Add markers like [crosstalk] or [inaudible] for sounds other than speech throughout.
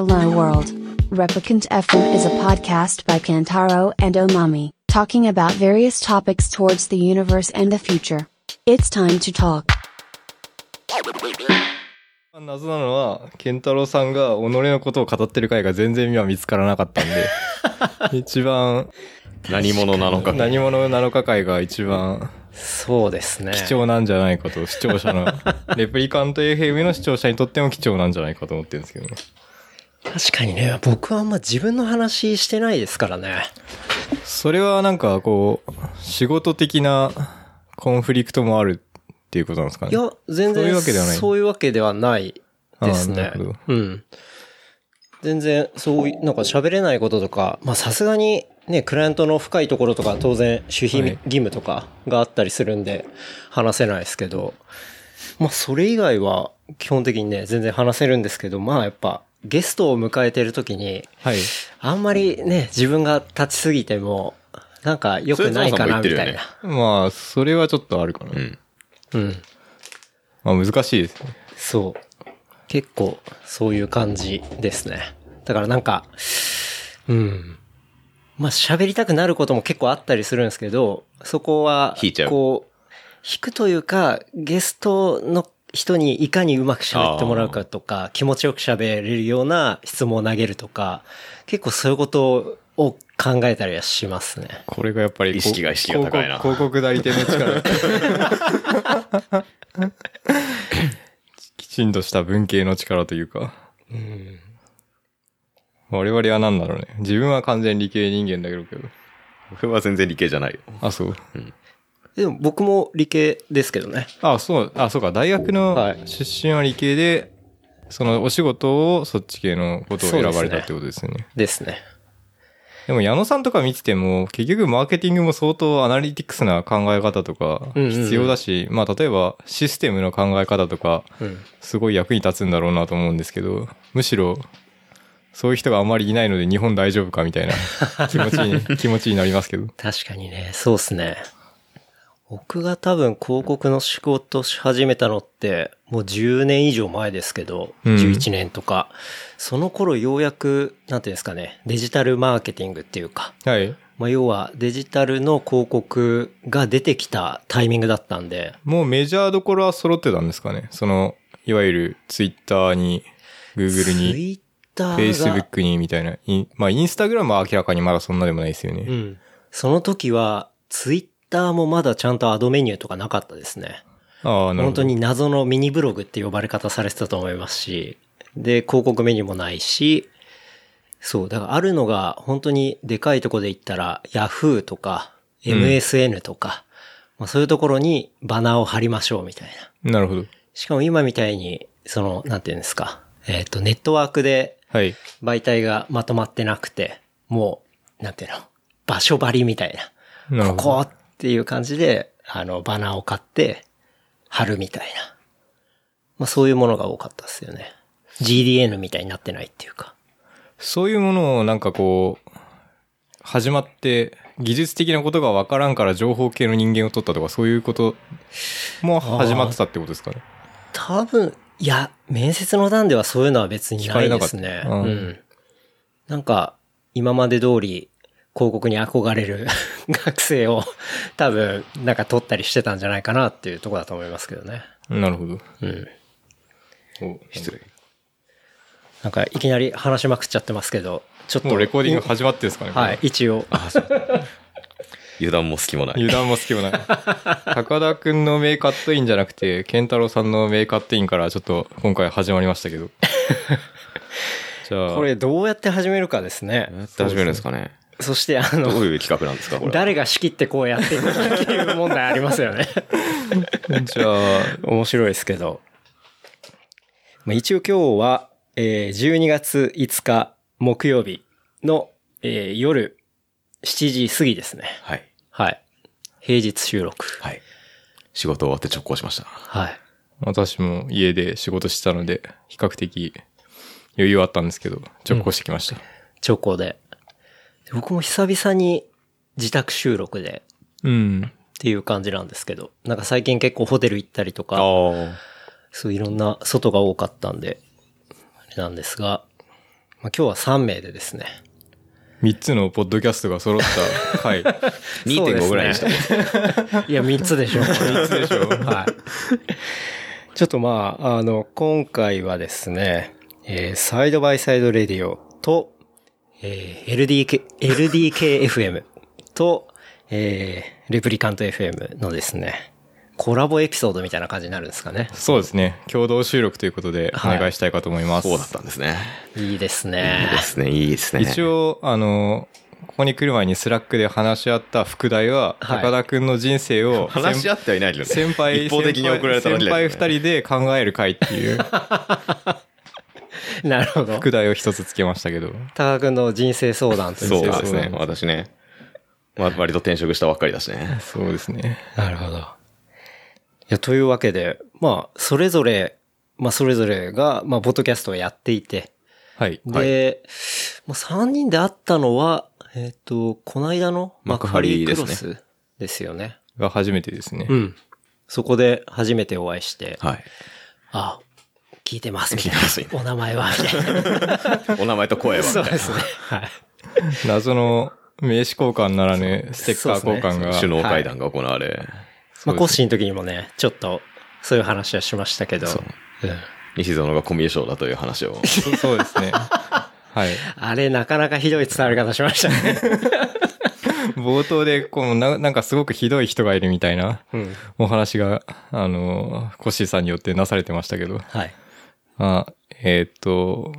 Hello World. Replicant FM is a podcast by Kantaro and Omami, talking about various topics towards the universe and the future. It's time to talk. 謎なのは、ケンタロウさんが己のことを語ってる回が全然今見つからなかったんで、一番何者なのか。何者なのか回が一番そうですね。貴重なんじゃないかと、視聴者の、レプリカント FM の視聴者にとっても貴重なんじゃないかと思ってるんですけどね。確かにね、僕はあんま自分の話してないですからね。それはなんかこう、仕事的なコンフリクトもあるっていうことなんですかね。いや、全然そういうわけではないそういうわけではないですね。うん。全然、そういう、なんか喋れないこととか、まあさすがにね、クライアントの深いところとか当然守秘はい義務とかがあったりするんで話せないですけど、まあそれ以外は基本的にね、全然話せるんですけど、まあやっぱゲストを迎えてる時に、はい。あんまりね、自分が立ちすぎても、なんか良くないかなみたいな。まあ、それはちょっとあるかな。うん。うん。まあ難しいですね。そう。結構、そういう感じですね。だからなんか、うん。まあ喋りたくなることも結構あったりするんですけど、そこは、引いちゃうこう、引くというか、ゲストの人にいかにうまく喋ってもらうかとか、気持ちよく喋れるような質問を投げるとか、結構そういうことを考えたりはしますね。これがやっぱり意識が意識が高いな広告広告代理店の力。[laughs] きちんとした文系の力というか。我々は何だろうね。自分は完全理系人間だけどけど。僕は全然理系じゃないよ。あ、そう。でも僕も理系ですけどね。あ、そう、あ、そうか。大学のはい出身は理系で、そのお仕事をそっち系のことを選ばれたってことですよね。ですね。でも矢野さんとか見てても、結局マーケティングも相当アナリティクスな考え方とか必要だし、まあ例えばシステムの考え方とか、うん。すごい役に立つんだろうなと思うんですけど、むしろ、そういう人があんまりいないので日本大丈夫かみたいな気持ちに、[laughs] 気持ちになりますけど。確かにね、そうっすね。僕が多分広告の仕事し始めたのって、もう10年以上前ですけど、うん11年とか、その頃ようやく、なんていうんですかね、デジタルマーケティングっていうか、はい。まあ要はデジタルの広告が出てきたタイミングだったんで、もうメジャーどころは揃ってたんですかね？その、いわゆるツイッターに、グーグルツに、イッターが、フェイスブックにみたいな。インまあインスタグラムは明らかにまだそんなでもないですよね。うん。その時は、ツイッターもまだちゃんとアドメニューとかなかったですね。あ。本当に謎のミニブログって呼ばれ方されてたと思いますし、で、広告メニューもないし、そう、だからあるのが本当にでかいとこで言ったら、Yahoo とか、MSN とか、まあそういうところにバナーを貼りましょうみたいな。なるほど。しかも今みたいに、その、なんていうんですか、えっ、と、ネットワークではい。媒体がまとまってなくて、もう、なんていうの、場所張りみたいな。な。ここっていう感じで、あの、バナーを買って、貼るみたいな。まあそういうものが多かったですよね。GDN みたいになってないっていうか。そういうものをなんかこう、始まって、技術的なことがわからんから情報系の人間を取ったとか、そういうことも始まってたってことですかね？多分、いや、面接の段ではそういうのは別にないですね。なううんん。なんか、今まで通り、広告に憧れる [laughs] 学生を多分、なんか取ったりしてたんじゃないかなっていうところだと思いますけどね。なるほど。うん。お失礼。なんか、いきなり話しまくっちゃってますけど、ちょっと。もうレコーディング始まってるんですかね。はい、一応。[laughs] 油断も隙もない。油断も好きもない。高田くんの名カットインじゃなくて、健太郎さんの名カットインからちょっと今回始まりましたけど。[laughs] じゃあ、これどうやって始めるかですね。やって始めるんですかね。そして、あどうの、いう企画なんですか、これ。誰が仕切ってこうやっていくかっていう問題ありますよね。じゃあ、面白いですけど。まあ、一応今日は、えー12月5日木曜日の、えー夜7時過ぎですね。はい。はい。平日収録。はい。仕事終わって直行しました。はい。私も家で仕事してたので、比較的余裕はあったんですけど、直行してきました。直行で。で僕も久々に自宅収録でうん。っていう感じなんですけど、なんか最近結構ホテル行ったりとか、あ。そういろんな外が多かったんで、あれなんですが、まあ今日は3名でですね。3つのポッドキャストが揃った回。[laughs] 2.5ぐらいにしたもんいや、3つでしょ。3つでしょ。はい。ちょっとまあ、あの、今回はですね、えーサイドバイサイドレディオと、えー LDK、LDKFM [laughs] と、えーレプリカント FM のですね、コラボエピソードみたいな感じになるんですかね。そうですね。共同収録ということでお願いしたいかと思います。そうだったんですね。いいですいいねで。すね、いいですね。一応、あの、ここに来る前に Slack で話し合った副題は、はい高田くんの人生を [laughs] 先、話し合ってはいないけどね。先輩、一方的に送られた先輩二人で考える会っていう [laughs] [laughs] なるほど。副題を一つつけましたけど。高田くんの人生相談というそうかですね。私ね。まあ、割と転職したばっかりだしね。そうですね。なるほど。いや、というわけで、まあ、それぞれ、まあ、それぞれが、まあ、ポッドキャストをやっていて、はい。で、もう3人で会ったのは、えっ、と、この間の幕張クロ幕張スですよね。が初めてですね。うん。そこで初めてお会いして、はい。あ、聞いてます、みたい聞い。お名前は、みたいな。[laughs] お名前と声は。そうですね。はい。謎の名刺交換ならぬステッカー交換が。首脳会談が行われ、まあ、コッシーの時にもね、ちょっと、そういう話はしましたけど、そううん西園がコミュ障だという話を。そうそうですね。はい。あれ、なかなかひどい伝わり方しましたね。冒頭で、こうな、なんかすごくひどい人がいるみたいなうん。お話が、あの、コッシーさんによってなされてましたけど。はい。あえーっと、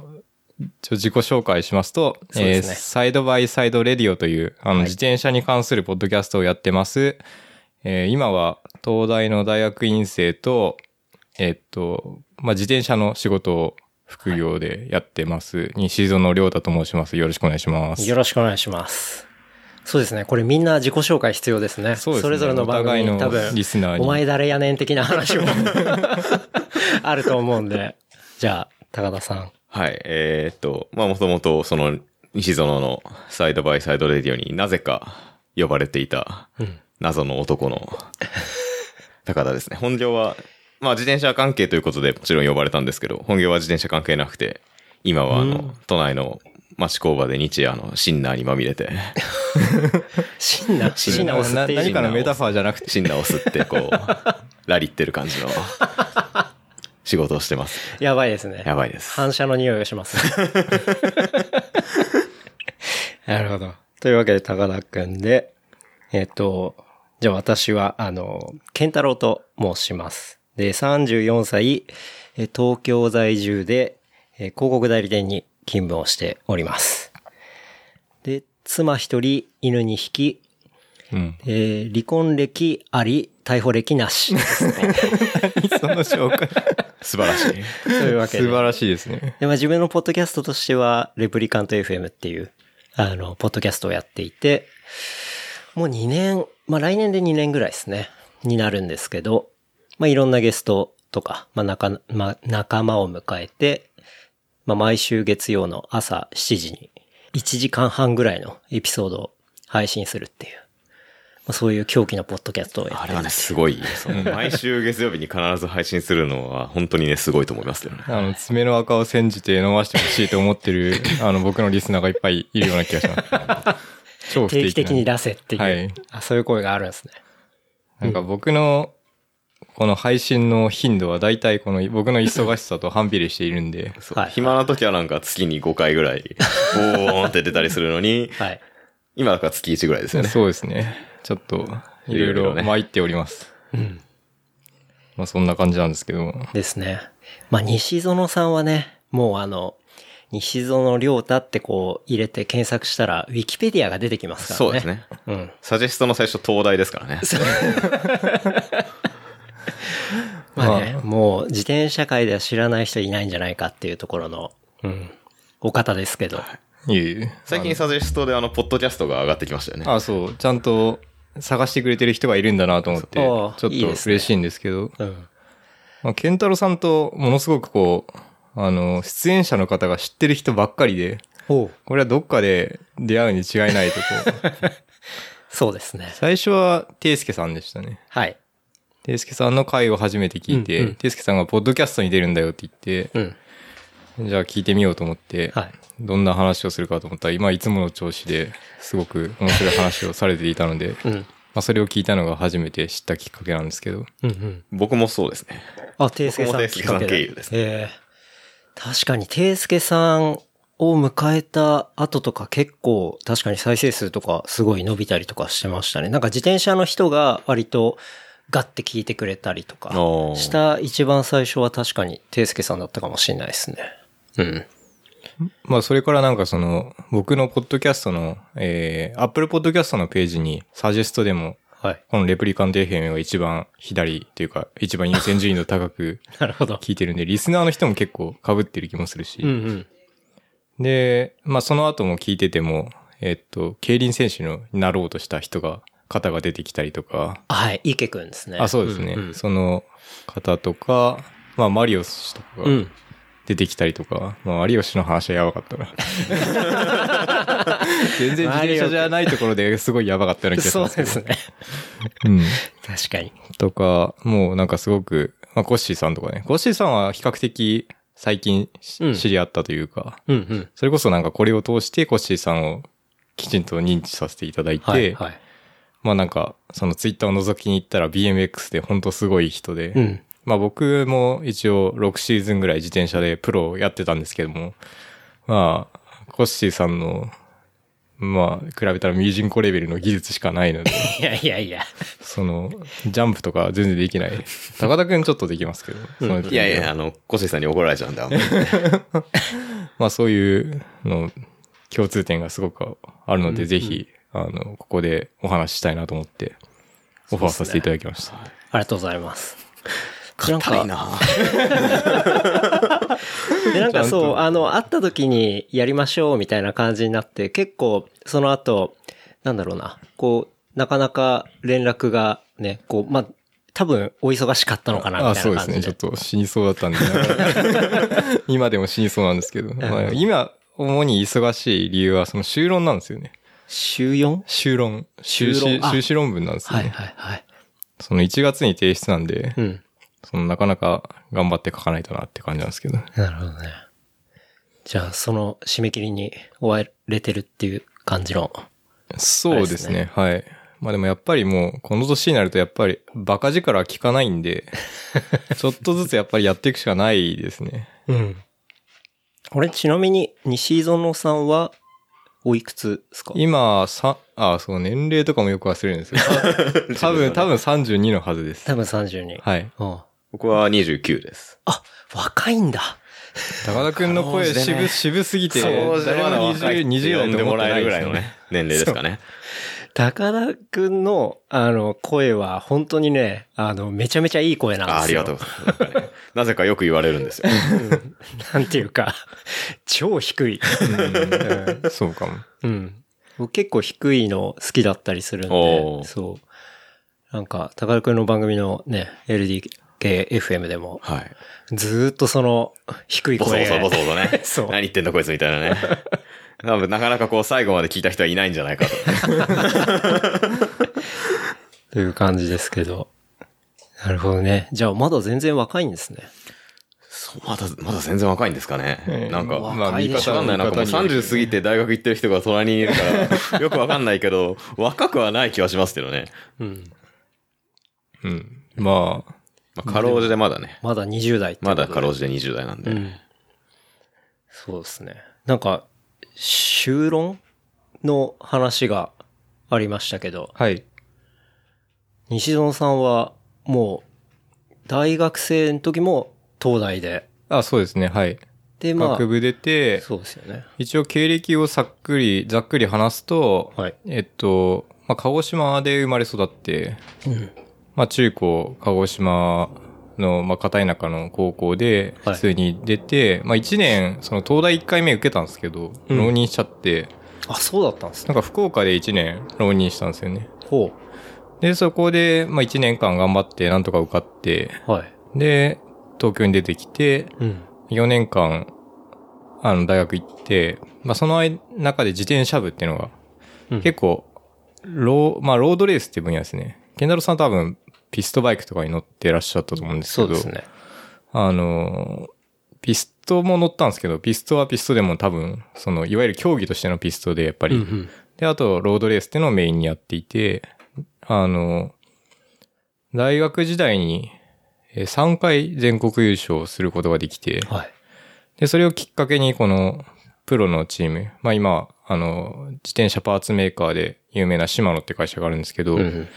ちょ自己紹介しますと、すねえーサイドバイサイドレディオという、あの、はい自転車に関するポッドキャストをやってます。えー今は東大の大学院生と、えーっと、まあ、自転車の仕事を副業でやってます。西園亮太と申します。よろしくお願いします。よろしくお願いします。そうですね。これみんな自己紹介必要ですね。そねれぞれの番組に多分、リスナーにお前誰やねん的な話も [laughs] あると思うんで。じゃあ、高田さん。はい。えーっと、まあ、もともと、その、西園のサイドバイサイドレディオになぜか呼ばれていた、謎の男の高田ですね。本業は、まあ、自転車関係ということでもちろん呼ばれたんですけど、本業は自転車関係なくて、今はあの、都内の町工場で日夜のシンナーにまみれて、シンナ、[laughs] シンナを吸なって何かのメタファーじゃなくて、シンナーを吸って、こう、ラリってる感じの仕事をしてます。やばいですね。やばいです。反射の匂いがします。[laughs] なるほど。というわけで、高田くんで、えっ、と、じゃあ私は、あの、健太郎と申します。で、34歳、え東京在住で、え広告代理店に勤務をしております。で、妻一人、犬二匹、うん。えー離婚歴あり、逮捕歴なしですね。[laughs] その紹介。[laughs] 素晴らしい。というわけで。素晴らしいですね。で、まあ自分のポッドキャストとしては、レプリカント FM っていう、あの、ポッドキャストをやっていて、もう2年、まあ来年で2年ぐらいですね、になるんですけど、まあいろんなゲストとか、まあ仲、まあ仲間を迎えて、まあ毎週月曜の朝7時に1時間半ぐらいのエピソードを配信するっていう、まあそういう狂気のポッドキャストをやってるあれはね、すごい。[laughs] その毎週月曜日に必ず配信するのは、本当にね、すごいと思いますよね。あの、爪の赤を煎じて飲ましてほしいと思ってる、[laughs] あの、僕のリスナーがいっぱいいるような気がします。超不定期な定期的に出せっていう、はいあ、そういう声があるんですね。なんか僕の、この配信の頻度は大体この僕の忙しさと反比例しているんで、そうはい暇な時はなんか月に5回ぐらい、[laughs] ボーンって出たりするのに、はい。今だから月1ぐらいですよね。そうですね。ちょっと、いろいろ参っております。うん。まあそんな感じなんですけど、ですね。まあ、西園さんはね、もうあの、西園亮太ってこう入れて検索したら、ウィキペディアが出てきますからね。そうですね。うん。サジェストの最初東大ですからね。[laughs] まあね、もう自転車界では知らない人いないんじゃないかっていうところの、うん。お方ですけど。いえいえ最近サジェストであの、ポッドキャストが上がってきましたよね。あ、そう、ちゃんと探してくれてる人がいるんだなと思って、ちょっと嬉しいんですけど、うん。まあ、ケンタロウさんとものすごくこう、あの、出演者の方が知ってる人ばっかりで、これはどっかで出会うに違いないとこう。[laughs] そうですね。最初は、ていすけさんでしたね。はい。ていすけさんの回を初めて聞いて、ていすけさんがポッドキャストに出るんだよって言って、うん。じゃあ聞いてみようと思って、はい。どんな話をするかと思ったら、今いつもの調子ですごく面白い話をされていたので、うん。まあそれを聞いたのが初めて知ったきっかけなんですけど、うんうん。僕もそうですね。あ、ていすけさん経由ですねええ確かに、ていすけさんを迎えた後とか結構、確かに再生数とかすごい伸びたりとかしてましたね。なんか自転車の人が割とガッて聞いてくれたりとかした一番最初は確かにていすけさんだったかもしれないですね。うん。まあそれからなんかその、僕のポッドキャストの、えー、Apple Podcast のページにサジェストでも、はい。このレプリカント FM が一番左というか、一番優先順位の高く [laughs] なるほど。聞いてるんで、リスナーの人も結構被ってる気もするし、うんうん。で、まあその後も聞いてても、えっと、競輪選手のなろうとした人が、方が出てきたりとか、はい。池くんですね。あ、そうですね。んんその方とか、まあマリオス氏とかがうん。出てきたりとか、まあマリオ氏の話はやばかったな。[laughs] 全然自転車じゃないところですごいやばかったような気がしそうますけど。ですね。うん。確かに。とか、もうなんかすごく、まあコッシーさんとかね。コッシーさんは比較的最近しうん知り合ったというか、うんうん。それこそなんかこれを通してコッシーさんをきちんと認知させていただいて、はい。はい。まあなんか、そのツイッターを覗きに行ったら BMX で本当すごい人で、うん。まあ僕も一応6シーズンぐらい自転車でプロをやってたんですけども、まあ、コッシーさんの、まあ、比べたらミュージンコレベルの技術しかないので、[laughs] いやいやいや。その、ジャンプとか全然できない。高田くんちょっとできますけど、そのいやいや、あの、コシさんに怒られちゃうんで、あんま [laughs] あそういうの、共通点がすごくあるので、ぜひ、あの、ここでお話ししたいなと思って、オファーさせていただきました。ありがとうございます。なんか、硬いなで、なんかそう、とあの、会った時にやりましょうみたいな感じになって、結構、その後、なんだろうな、こう、なかなか連絡がね、こう、まあ、多分お忙しかったのかな、あみたいそうですね。ちょっと死にそうだったんで、[laughs] 今でも死にそうなんですけど、まあ、今、主に忙しい理由は、その修論なんですよね。週 4? 修論。修論あ修士論文なんですよはいね。はいはい。その1月に提出なんで、うん。そのなかなか頑張って書かないとなって感じなんですけど。なるほどね。じゃあ、その締め切りに追われてるっていう感じの。そうですね。はい。まあでもやっぱりもう、この年になるとやっぱりバカ力は効かないんで、[laughs] ちょっとずつやっぱりやっていくしかないですね。うん。これ？ちなみに、西園さんは、おいくつですか？今、さ、あ、そう、年齢とかもよく忘れるんですよ。[laughs] 多分、多分32のはずです。多分32。はい。あ僕は29です。あ、若いんだ。高田くんの声渋、渋すぎて、誰も20、20代呼んでもらえるぐらいのね。ね、年齢ですかね。高田くんの、あの、声は、本当にね、あの、めちゃめちゃいい声なんですよ。あありがとうございます。なぜかよく言われるんですよ。[laughs] なんていうか、超低い。うんそうかも。うん。僕結構低いの好きだったりするんで、そう。なんか、高田くんの番組のね、LDKFM でも、はい。ずーっとその、低いボソ声ボソボソボソね。[laughs] そう何言ってんだこいつみたいなね。[laughs] 多分なかなかこう最後まで聞いた人はいないんじゃないかと。[laughs] という感じですけど。なるほどね。じゃあ、まだ全然若いんですね。そうまだ、まだ全然若いんですかね。ええなんか、まあ若いでしょわかんない。なんかもう見方による30過ぎて大学行ってる人が隣にいるから、よくわかんないけど、若くはない気はしますけどね。うん。うん。まあ、まあ、かろうじてまだね。まだ20代まだかろうじて20代なんで。うん。そうですね。なんか、修論の話がありましたけど、はい。西園さんはもう、大学生の時も東大で、あ、そうですね。はい。で、まあ学、部出て、そうですよね。一応経歴をざっくり、ざっくり話すと、はい。えっと、まあ、鹿児島で生まれ育って、うん。まあ、中高、鹿児島の、まあ、片田舎の高校で、はい普通に出て、まあ、1年、その東大1回目受けたんですけど、うん浪人しちゃって、あ、そうだったんですね。なんか福岡で1年浪人したんですよね。ほで、そこで、まあ、1年間頑張って、なんとか受かって、う。はい。で、東京に出てきて、うん。4年間、あの、大学行って、まあ、その間中で自転車部っていうのが、うん結構、ロー、まあ、ロードレースっていう分野ですね。ケンダロさん多分、ピストバイクとかに乗ってらっしゃったと思うんですけど、そうですね。あの、ピストも乗ったんですけど、ピストはピストでも多分、その、いわゆる競技としてのピストで、やっぱり、うんうん。で、あと、ロードレースっていうのをメインにやっていて、あの、大学時代にえー3回全国優勝することができて、はい。で、それをきっかけにこのプロのチーム、まあ今、あの、自転車パーツメーカーで有名なシマノって会社があるんですけど、うんうん。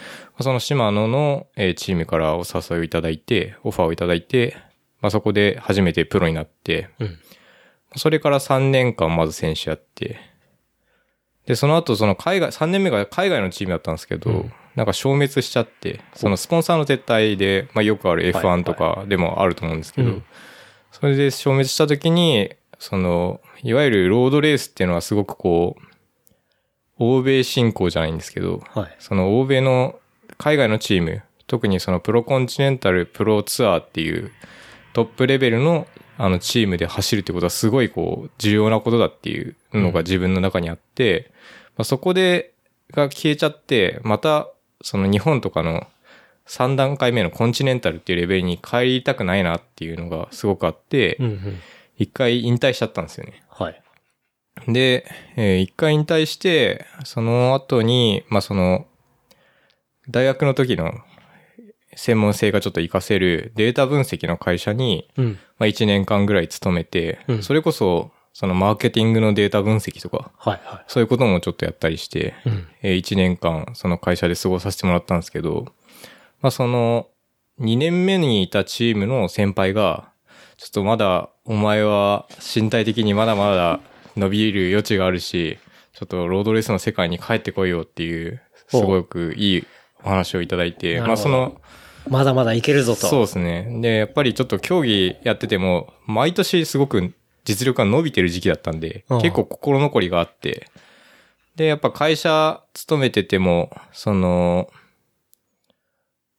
そのシマノのえーチームからお誘いをいただいて、オファーをいただいて、まあそこで初めてプロになって、うん。それから3年間まず選手やって、で、その後その海外、3年目が海外のチームだったんですけど、うん。なんか消滅しちゃって、そのスポンサーの撤退で、まあよくあるはい F1 とかでもあると思うんですけど、うん。それで消滅した時に、その、いわゆるロードレースっていうのはすごくこう、欧米進行じゃないんですけど、はい。その欧米の海外のチーム、特にそのプロコンチネンタルプロツアーっていうトップレベルのあのチームで走るってことはすごいこう重要なことだっていうのが自分の中にあって、まあ、そこでが消えちゃって、またその日本とかの3段階目のコンチネンタルっていうレベルに帰りたくないなっていうのがすごくあってうん、うん。一回引退しちゃったんですよね。はい。で、えー一回引退して、その後に、まあ、その、大学の時の専門性がちょっと活かせるデータ分析の会社に、うん。まあ、1年間ぐらい勤めて、うんそれこそ、そのマーケティングのデータ分析とか、はいはい。そういうこともちょっとやったりして、うん。えー1年間その会社で過ごさせてもらったんですけど、まあその2年目にいたチームの先輩が、ちょっとまだお前は身体的にまだまだ伸びる余地があるし、ちょっとロードレースの世界に帰ってこいよっていう、すごくいいお話をいただいて、まあその、まだまだいけるぞと。そうですね。で、やっぱりちょっと競技やってても、毎年すごく実力が伸びてる時期だったんで結構心残りがあって、で、やっぱ会社勤めてても、その、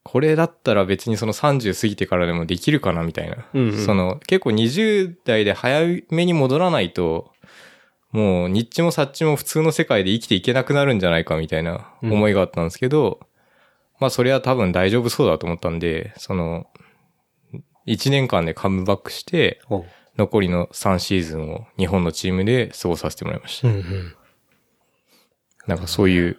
これだったら別にその30過ぎてからでもできるかなみたいな。うんうんその、結構20代で早めに戻らないと、もう、ニッチもサッチも普通の世界で生きていけなくなるんじゃないかみたいな思いがあったんですけど、まあそれは多分大丈夫そうだと思ったんで、その、1年間でカムバックして、残りの3シーズンを日本のチームで過ごさせてもらいました。うんうん。なんかそういう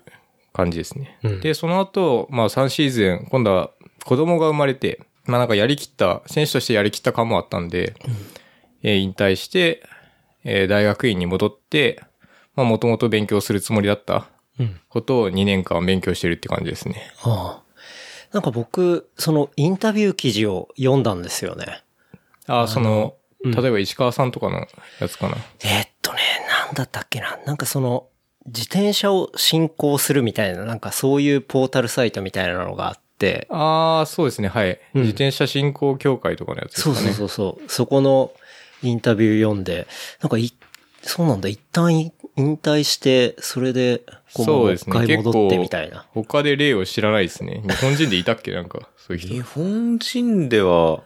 感じですね。うんで、その後、まあ3シーズン、今度は子供が生まれて、まあなんかやりきった、選手としてやりきった感もあったんで、えー引退して、えー大学院に戻って、まあもともと勉強するつもりだったうん。ことを2年間勉強してるって感じですね。ああ。なんか僕、そのインタビュー記事を読んだんですよね。ああ、その、うん例えば石川さんとかのやつかな。えーっとね、なんだったっけな。なんかその、自転車を進行するみたいな、なんかそういうポータルサイトみたいなのがあって、ああ、そうですね、はい。うん自転車振興協会とかのやつですかね。そうそうそうそう。そこのインタビュー読んで、なんかい、そうなんだ、一旦引退して、それで、こう、もう一そうですね。回戻ってみたいな。他で例を知らないですね。日本人でいたっけ？[laughs] なんか、そういう日人。本人では、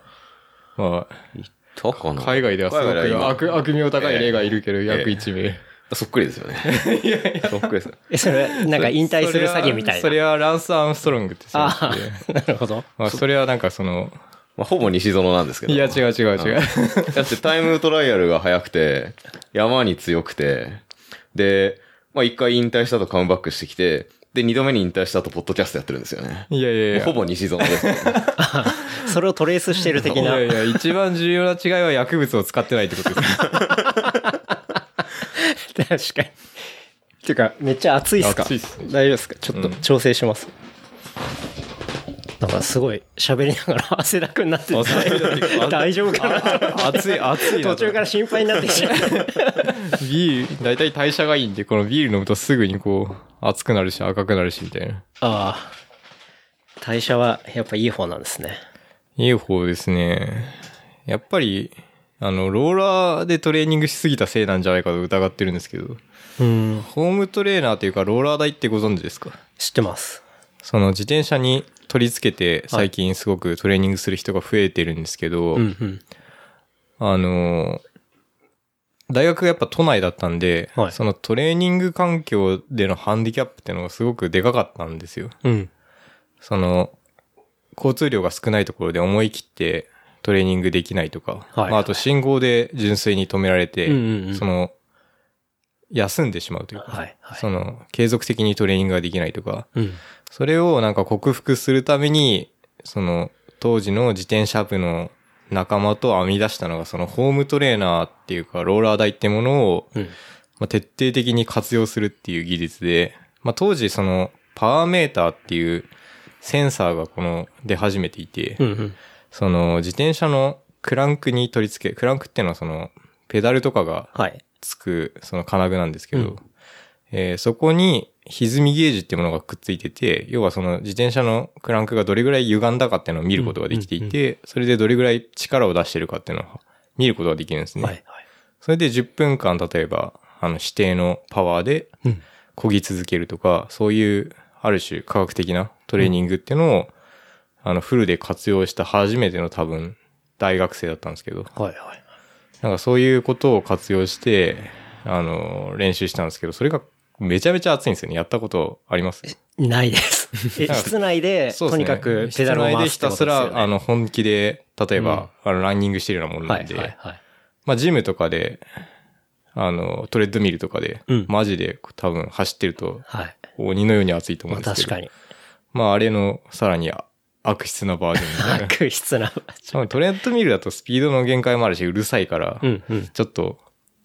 まいたかあ、な？海外ではすごく悪、悪名高い例がいるけど、ええ約1名。そっくりですよね。[laughs] そっくりです。え、それ、なんか引退する詐欺みたいな。それはそれはランス・アームストロングって選あ手で。あ、[laughs] なるほど。まあ、それはなんかその、まあ、ほぼ西園なんですけど。いや、違う違う違う。だってタイムトライアルが速くて、山に強くて、で、まあ一回引退した後カムバックしてきて、で、二度目に引退した後ポッドキャストやってるんですよね。いやいやいや。ほぼ西園です、ね。[laughs] それをトレースしてる的な。いやいや、一番重要な違いは薬物を使ってないってことですね。[laughs] 確かに。ていうか、めっちゃ暑いっすか？暑いっすね大丈夫ですか？ちょっとうん調整します。なんかすごい喋りながら [laughs] 汗だくになってて [laughs] 大丈夫かな？熱い、熱い。途中から心配になってきちゃう。ビール、だいたい代謝がいいんで、このビール飲むとすぐにこう、熱くなるし赤くなるしみたいな。ああ。代謝はやっぱいい方なんですね。いい方ですね。やっぱり、あの、ローラーでトレーニングしすぎたせいなんじゃないかと疑ってるんですけど、うん。ホームトレーナーというかローラー台ってご存知ですか？知ってます。その自転車に取り付けて最近すごくトレーニングする人が増えてるんですけど、うんうん。あの、大学がやっぱ都内だったんで、はいそのトレーニング環境でのハンディキャップっていうのがすごくでかかったんですよ。うん。その、交通量が少ないところで思い切って、トレーニングできないとか、はいまあ、あと信号で純粋に止められて、うんうんうんその、休んでしまうというか、はいはいその、継続的にトレーニングができないとか、うん。それをなんか克服するために、その、当時の自転車部の仲間と編み出したのが、そのホームトレーナーっていうか、ローラー台ってものを、うん。まあ、徹底的に活用するっていう技術で、まあ、当時その、パワーメーターっていうセンサーがこの、出始めていて、うんうん。その、自転車のクランクに取り付け、クランクっていうのはその、ペダルとかがはい。つく、その金具なんですけど、うんえーそこに歪みゲージっていうものがくっついてて、要はその自転車のクランクがどれぐらい歪んだかっていうのを見ることができていて、それでどれぐらい力を出してるかっていうのを見ることができるんですね。はい。はい。それで10分間、例えば、あの、指定のパワーでうん。漕ぎ続けるとか、そういう、ある種科学的なトレーニングっていうのを、あの、フルで活用した初めての多分、大学生だったんですけど、はい。はい。なんかそういうことを活用して、あの、練習したんですけど、それがめちゃめちゃ熱いんですよね。やったことあります？ないです。[laughs] 室内で、とにかくペダルを室内回ってですひたすら、あの、の、本気で、例えば、あの、ランニングしてるようなもんはい。なんで、はい。はい。まあ、ジムとかで、あの、トレッドミルとかで、うんマジで多分走ってると、はい。鬼のように熱いと思うまあんですけど。確かに。まあ、あれの、さらに悪質なバージョンみ。[laughs] 悪質な。しかもトレッドミルだとスピードの限界もあるし、うるさいから、うん。うん。ちょっと、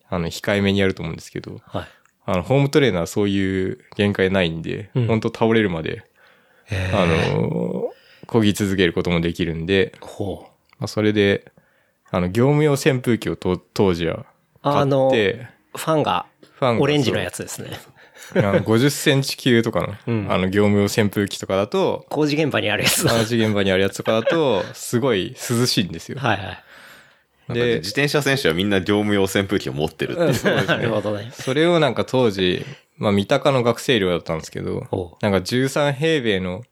あの、控えめにやると思うんですけど、はい。あの、ホームトレーナーはそういう限界ないんで、うん本当倒れるまで、あの、漕ぎ続けることもできるんで、ほう。まあ、それで、あの、業務用扇風機をと当時は買あのって、ファンが、ファンがオレンジのやつですね。あの50センチ級とかの、[laughs] うんあの、業務用扇風機とかだと、工事現場にあるやつだ。同じ現場にあるやつとかだと、すごい涼しいんですよ。はいはい。で自転車選手はみんな業務用扇風機を持ってるっていう。なるほどね。それをなんか当時、まあ、三鷹の学生寮だったんですけどなんか13平米の、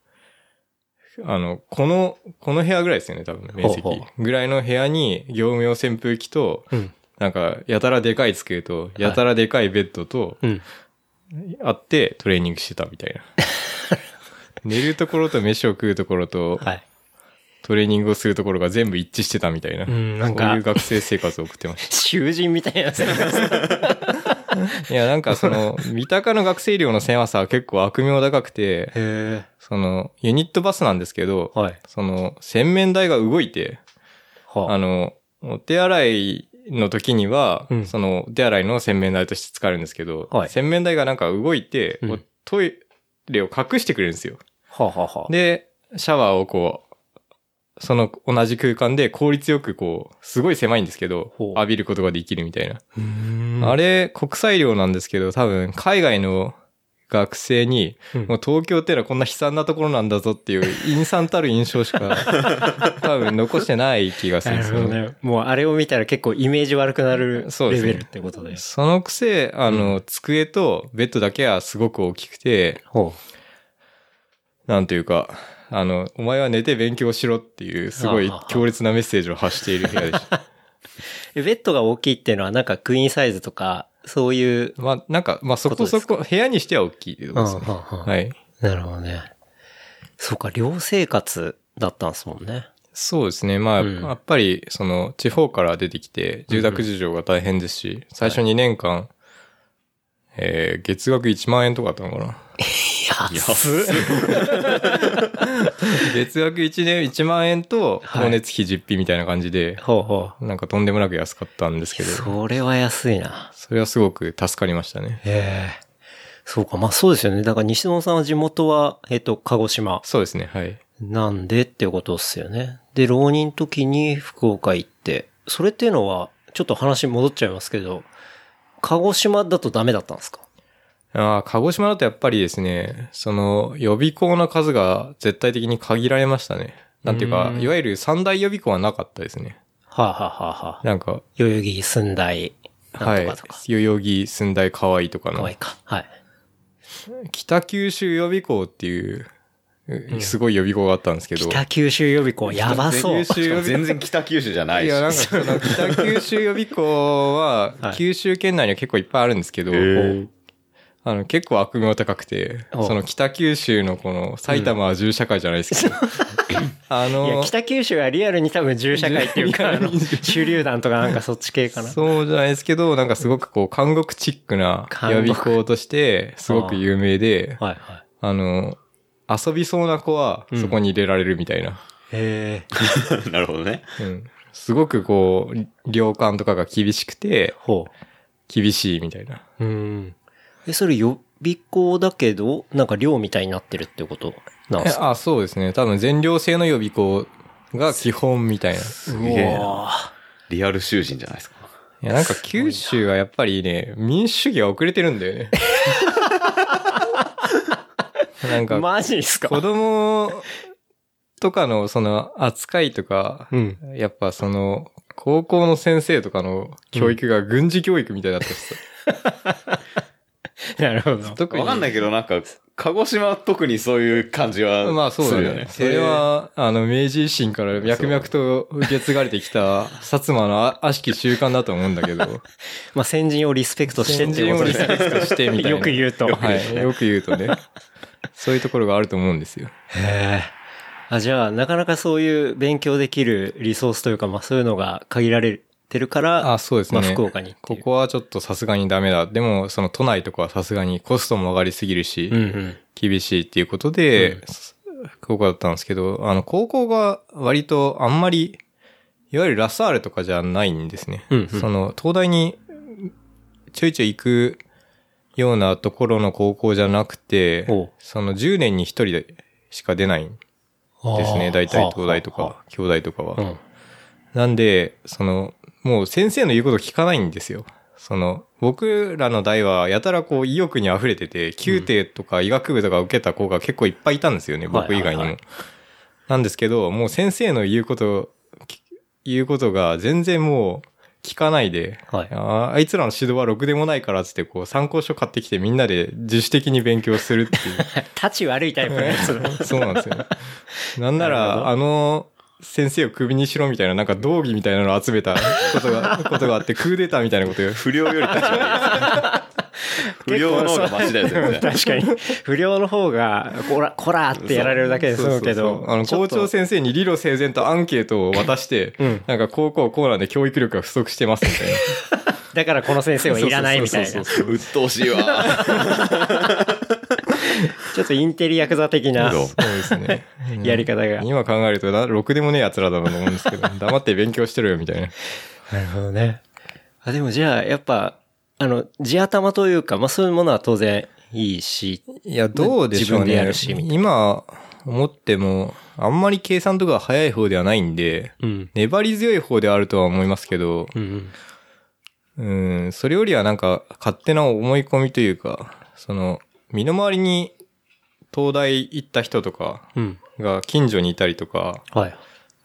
あの、この、この部屋ぐらいですよね、多分、面積。ぐらいの部屋に、業務用扇風機と、うん。なんか、やたらでかい机と、やたらでかいベッドと、うん。あって、トレーニングしてたみたいな。[laughs] 寝るところと飯を食うところと、はい。トレーニングをするところが全部一致してたみたいな。んなんかそういう学生生活を送ってまし [laughs] 囚人みたいな生活。た。[laughs] いや、なんかその、三鷹の学生寮の狭さは結構悪名高くて。その、ユニットバスなんですけど、はい。その、洗面台が動いて、はあの、お手洗いの時には、うんその、お手洗いの洗面台として使えるんですけど、はい洗面台がなんか動いて、うんトイレを隠してくれるんですよ。はははで、シャワーをこう、その同じ空間で効率よくこう、すごい狭いんですけど、浴びることができるみたいな。あれ、国際量なんですけど、多分、海外の学生に、うん。もう東京ってのはこんな悲惨なところなんだぞっていう、陰惨たる印象しか、[laughs] 多分残してない気がするんなですよね。もうあれを見たら結構イメージ悪くなるレベルってことで。そのくせ、あの、机とベッドだけはすごく大きくて、ほなんていうか、あの、お前は寝て勉強しろっていう、すごい強烈なメッセージを発している部屋でした。[laughs] ベッドが大きいっていうのはなんかクイーンサイズとか、そういう。まあ、なんか、まあそこそこ部屋にしては大きいってことですね。はい。なるほどね。そうか、寮生活だったんですもんね。そうですね。まあ、うんやっぱり、その、地方から出てきて、住宅事情が大変ですし、最初2年間、えー、月額1万円とかだったのかな？安っ [laughs] 月額1年1万円と、はい光熱費実費みたいな感じで、ほうほなんかとんでもなく安かったんですけう。ど、それは安いな。それはすごく助かりましたね。へえ。そうか、まあそうですよね。だから西野さんは地元は、えっと、鹿児島そうですね、はい。なんでっていうことですよね。で、浪人時に福岡行って、それっていうのは、ちょっと話戻っちゃいますけど、鹿児島だとダメだったんですか？ああ、鹿児島だとやっぱりですね、その予備校の数が絶対的に限られましたね。なんていうか、うんいわゆる三大予備校はなかったですね。はあ、はあはあはあ、なんか、代々木、寸大、なはい。代々木、寸大、河合とかのかわいい、か。はい。北九州予備校っていう、すごい予備校があったんですけど。北九州予備校、やばそう。北九州全然北九州じゃないし。いや、なんかその北九州予備校はは、い九州県内には結構いっぱいあるんですけど、あの、結構悪名高くて、おその北九州のこの埼玉は銃社会じゃないですけど、[laughs] あいや、の、北九州はリアルに多分銃社会っていうか、あの手榴弾とかなんかそっち系かな。そうじゃないですけど、なんかすごくこう、監獄チックな予備校として、すごく有名で、はいはい。あの、遊びそうな子はそこに入れられるみたいな。へえ。[laughs] なるほどね。うん。すごくこう、領官とかが厳しくて、ほ厳しいみたいな。う。うん。え、それ予備校だけど、なんか寮みたいになってるってこと？なんですか？えあ、そうですね。多分全寮制の予備校が基本みたいな。すげえな。リアル囚人じゃないですか。いや、なんか九州はやっぱりね、民主主義が遅れてるんだよね。[laughs] [laughs] なんか、マジっすか？子供とかのその扱いとか、うん。やっぱその、高校の先生とかの教育が軍事教育みたいだったしさ。[laughs] なるほど。特に。わかんないけど、なんか、鹿児島は特にそういう感じはまあそうだよね。。それは、あの、明治維新から脈々と受け継がれてきた、薩摩のあ悪しき習慣だと思うんだけど。[laughs] まあ先人をリスペクトしてっていうことです先人をリスペクトしてみたいなよく言うと。はい。よく言うとね。[laughs] そういうところがあると思うんですよ。へえ。あ、じゃあ、なかなかそういう勉強できるリソースというか、まあそういうのが限られてるから、あ、そうですね。まあ福岡にここはちょっとさすがにダメだ。でも、その都内とかはさすがにコストも上がりすぎるし、うんうん。厳しいっていうことで、福岡だったんですけど、あの、高校が割とあんまり、いわゆるラサールとかじゃないんですね。うんうんその、東大にちょいちょい行くようなところの高校じゃなくてその10年に1人でしか出ないんですね。大体東大とか、京大とかは。うん。なんで、その、もう先生の言うこと聞かないんですよ。その、僕らの代はやたらこう意欲に溢れてて、宮廷とか医学部とか受けた子が結構いっぱいいたんですよね、僕以外にも。なんですけど、もう先生の言うこと、き言うことが全然もう聞かないで、はいあーあいつらの指導はろくでもないからっつってこう参考書買ってきてみんなで自主的に勉強するっていう。[laughs] 立ち悪いタイプのやつ。[laughs] そうなんですよ。なんなら、あの、先生をクビにしろみたいな、なんか道義みたいなのを集めたことが、ことがあって、クーデターみたいなことを不良より立ち悪い。[laughs] 不良の方がマシだよ。確かに。不良の方が、こら、こらってやられるだけで済むけど。あの、校長先生に理路整然とアンケートを渡して、うんなんか高校コーナーで教育力が不足してますみたいな。[laughs] だからこの先生はいらないみたいな。鬱陶しいわ。[laughs] ょっとインテリヤクザ的なそうですね。やり方が。今考えるとな、ろくでもねえ奴らだなと思うんですけど、黙って勉強してるよみたいな。なるほどね。あ、でもじゃあ、やっぱ、あの、地頭というか、まあそういうものは当然いいし、いや、どうでしょうね。自分でやるし今、思っても、あんまり計算とかが早い方ではないんで、うん。粘り強い方ではあるとは思いますけど、うんうん。うん、それよりはなんか勝手な思い込みというか、その、身の回りに東大行った人とかうん。が近所にいたりとか、はい。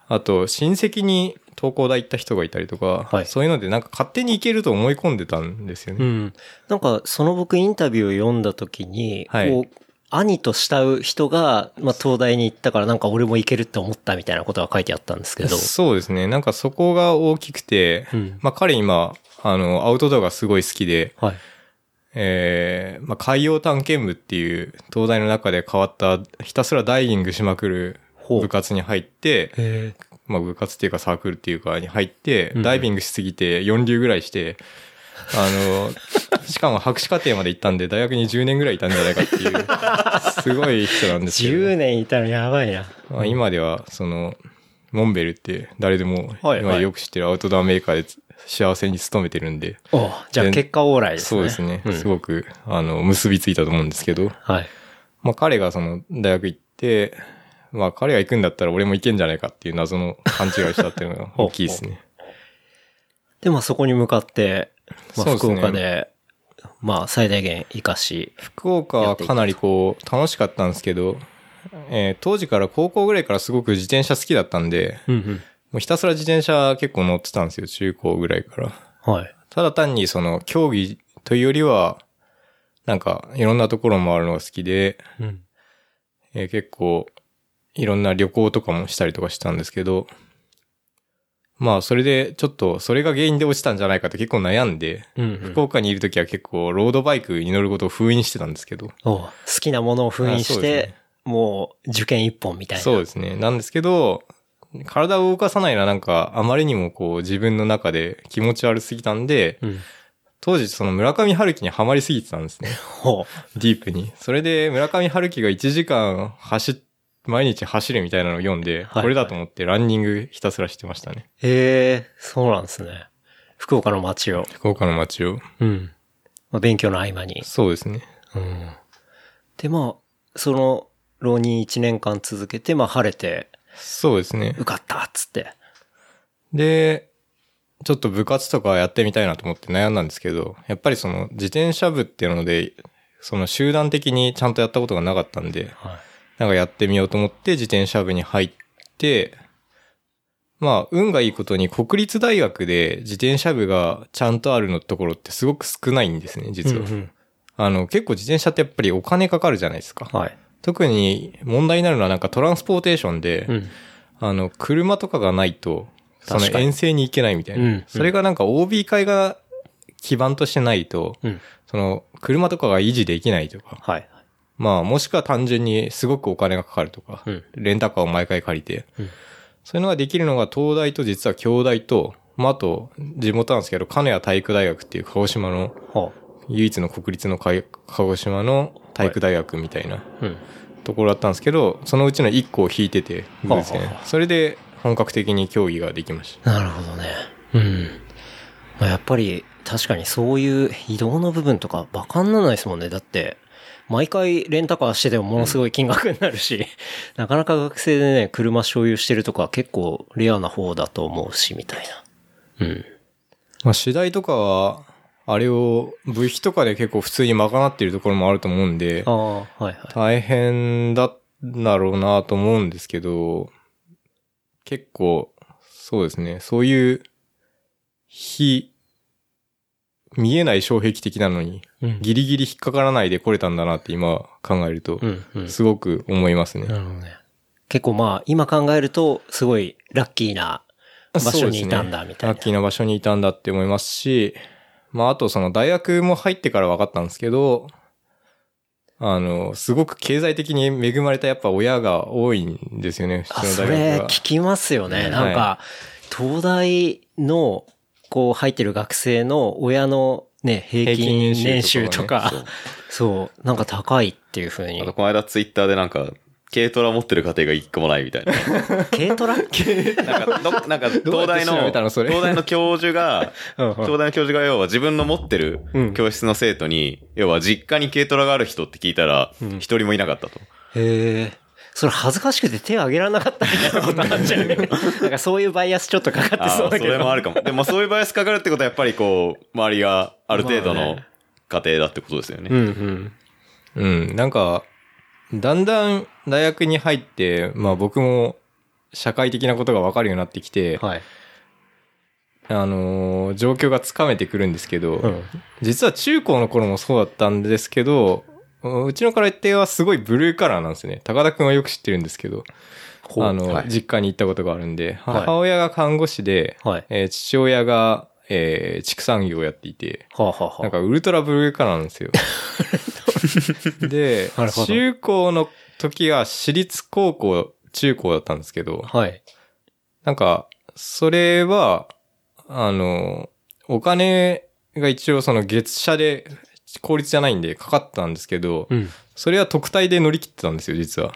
あと親戚に東工大行った人がいたりとか、はいそういうのでなんか勝手に行けると思い込んでたんですよね。うん。なんか、その僕インタビューを読んだ時に、はいこう、兄と慕う人が、まあ、東大に行ったからなんか俺も行けるって思ったみたいなことが書いてあったんですけど。[laughs] そうですね。なんかそこが大きくて、うんまあ彼今、あの、アウトドアがすごい好きで、はい。えー、まあ海洋探検部っていう東大の中で変わった、ひたすらダイビングしまくる部活に入って、へまあ部活っていうかサークルっていうかに入って、うん。ダイビングしすぎて4流ぐらいして、あの、[laughs] しかも博士課程まで行ったんで大学に10年ぐらいいたんじゃないかっていう、すごい人なんですけど、10年いたらやばいな。まあ、今ではその、モンベルって誰でもはい今よく知ってるアウトドアメーカーで幸せに勤めてるんで、おじゃあ結果オーライですね。そうですね、うん。すごく、あの、結びついたと思うんですけど、はい。まあ彼がその大学行って、まあ彼が行くんだったら俺も行けんじゃないかっていう謎の勘違いをしたっていうのが [laughs] 大きいですね。で、まあそこに向かって、まあ福そうですね岡で、まあ最大限活かし、福岡はかなりこう楽しかったんですけど、えー当時から高校ぐらいからすごく自転車好きだったんで、うんうん。もうひたすら自転車結構乗ってたんですよ、中高ぐらいから。はい。ただ単にその競技というよりは、なんかいろんなところ回るのが好きで、うん。えー結構いろんな旅行とかもしたりとかしたんですけど、まあそれでちょっとそれが原因で落ちたんじゃないかって結構悩んで、うん、うん福岡にいる時は結構ロードバイクに乗ることを封印してたんですけど、好きなものを封印あしてね、もう受験一本みたいな。そうですね。なんですけど、体を動かさないのはなんかあまりにもこう自分の中で気持ち悪すぎたんで、うん。当時その村上春樹にハマりすぎてたんですね。[laughs] ほディープに。それで村上春樹が1時間走っ、毎日走るみたいなのを読んで、はいこれだと思ってランニングひたすらしてましたね。う。へえ、そうなんですね。福岡の街を。福岡の街を。うん。まあ、勉強の合間に。そうですね。うん。で、まあ、その、浪人1年間続けて、まあ、晴れて、そうですね。受かったっつって。で、ちょっと部活とかやってみたいなと思って悩んだんですけど、やっぱりその自転車部っていうので、その集団的にちゃんとやったことがなかったんで、はい。なんかやってみようと思って自転車部に入って、まあ、運がいいことに国立大学で自転車部がちゃんとあるのところってすごく少ないんですね、実は。うんうんあの、結構自転車ってやっぱりお金かかるじゃないですか。はい。特に問題になるのはなんかトランスポーテーションで、うん。あの、車とかがないと、その遠征に行けないみたいな。うんそれがなんか OB 会が基盤としてないと、うん。その、車とかが維持できないとか、はい。まあ、もしくは単純にすごくお金がかかるとか、うんレンタカーを毎回借りて、うんそういうのができるのが東大と実は京大と、まあ、あと、地元なんですけど、金谷体育大学っていう鹿児島のほ唯一の国立の鹿児島の体育大学みたいな。ところだったんですけど、そのうちの1個を引いてて、偶然はあはあそれで本格的に競技ができました。なるほどね。うん。まあ、やっぱり、確かにそういう移動の部分とかバカにならないですもんね。だって、毎回レンタカーしててもものすごい金額になるし、なかなか学生でね、車所有してるとか結構レアな方だと思うし、みたいな。うん。まあ、次第とかは、あれを部費とかで結構普通に賄っているところもあると思うんであ、あ、はいはい。大変だだろうなと思うんですけど、結構、そうですね、そういう、非、見えない障壁的なのに、うん。ギリギリ引っかからないで来れたんだなって今考えるとう、ん、うん。すごく思いますね。なるほどね。結構まあ、今考えると、すごいラッキーな場所にいたんだ、みたいな。ラッキーな場所にいたんだって思いますし、まああとその大学も入ってから分かったんですけど、あの、すごく経済的に恵まれたやっぱ親が多いんですよね、あ、普通その大学が。れ聞きますよね。なんか、は東大の、こう入ってる学生の親のね、平均年収とか、そう。そう、なんか高いっていう風に。あと、。この間ツイッターでなんか、軽トラ持ってる家庭が一個もないみたいな。[laughs] 軽トラ？なんか、どなんか、東大の、東大の教授が、[laughs] 東大の教授が要は自分の持ってるうん。教室の生徒に、要は実家に軽トラがある人って聞いたら、一人もいなかったと。へえ。それ恥ずかしくて手挙げられなかったみたいなことになっちゃうね。[laughs] なんかそういうバイアスちょっとかかってああ、そうだけど。それもあるかも。でもそういうバイアスかかるってことはやっぱりこう、周りがある程度のまあね家庭だってことですよね。うんうん。うん、なんか、だんだん大学に入って、まあ僕も社会的なことが分かるようになってきて、はい。あのー状況がつかめてくるんですけど、うん。実は中高の頃もそうだったんですけど、うちの家庭はすごいブルーカラーなんですよね。高田くんはよく知ってるんですけど、あの、はい。実家に行ったことがあるんで、はい。母親が看護師で、はい。えー父親が、えー畜産業をやっていて、はあ、はあはあ、なんかウルトラブルーカラーなんですよ。[laughs] で中高の時は私立高校、中高だったんですけど、はい。なんか、それは、あの、お金が一応その月謝で、公立じゃないんでかかったんですけど、うん。それは特待で乗り切ってたんですよ、実は。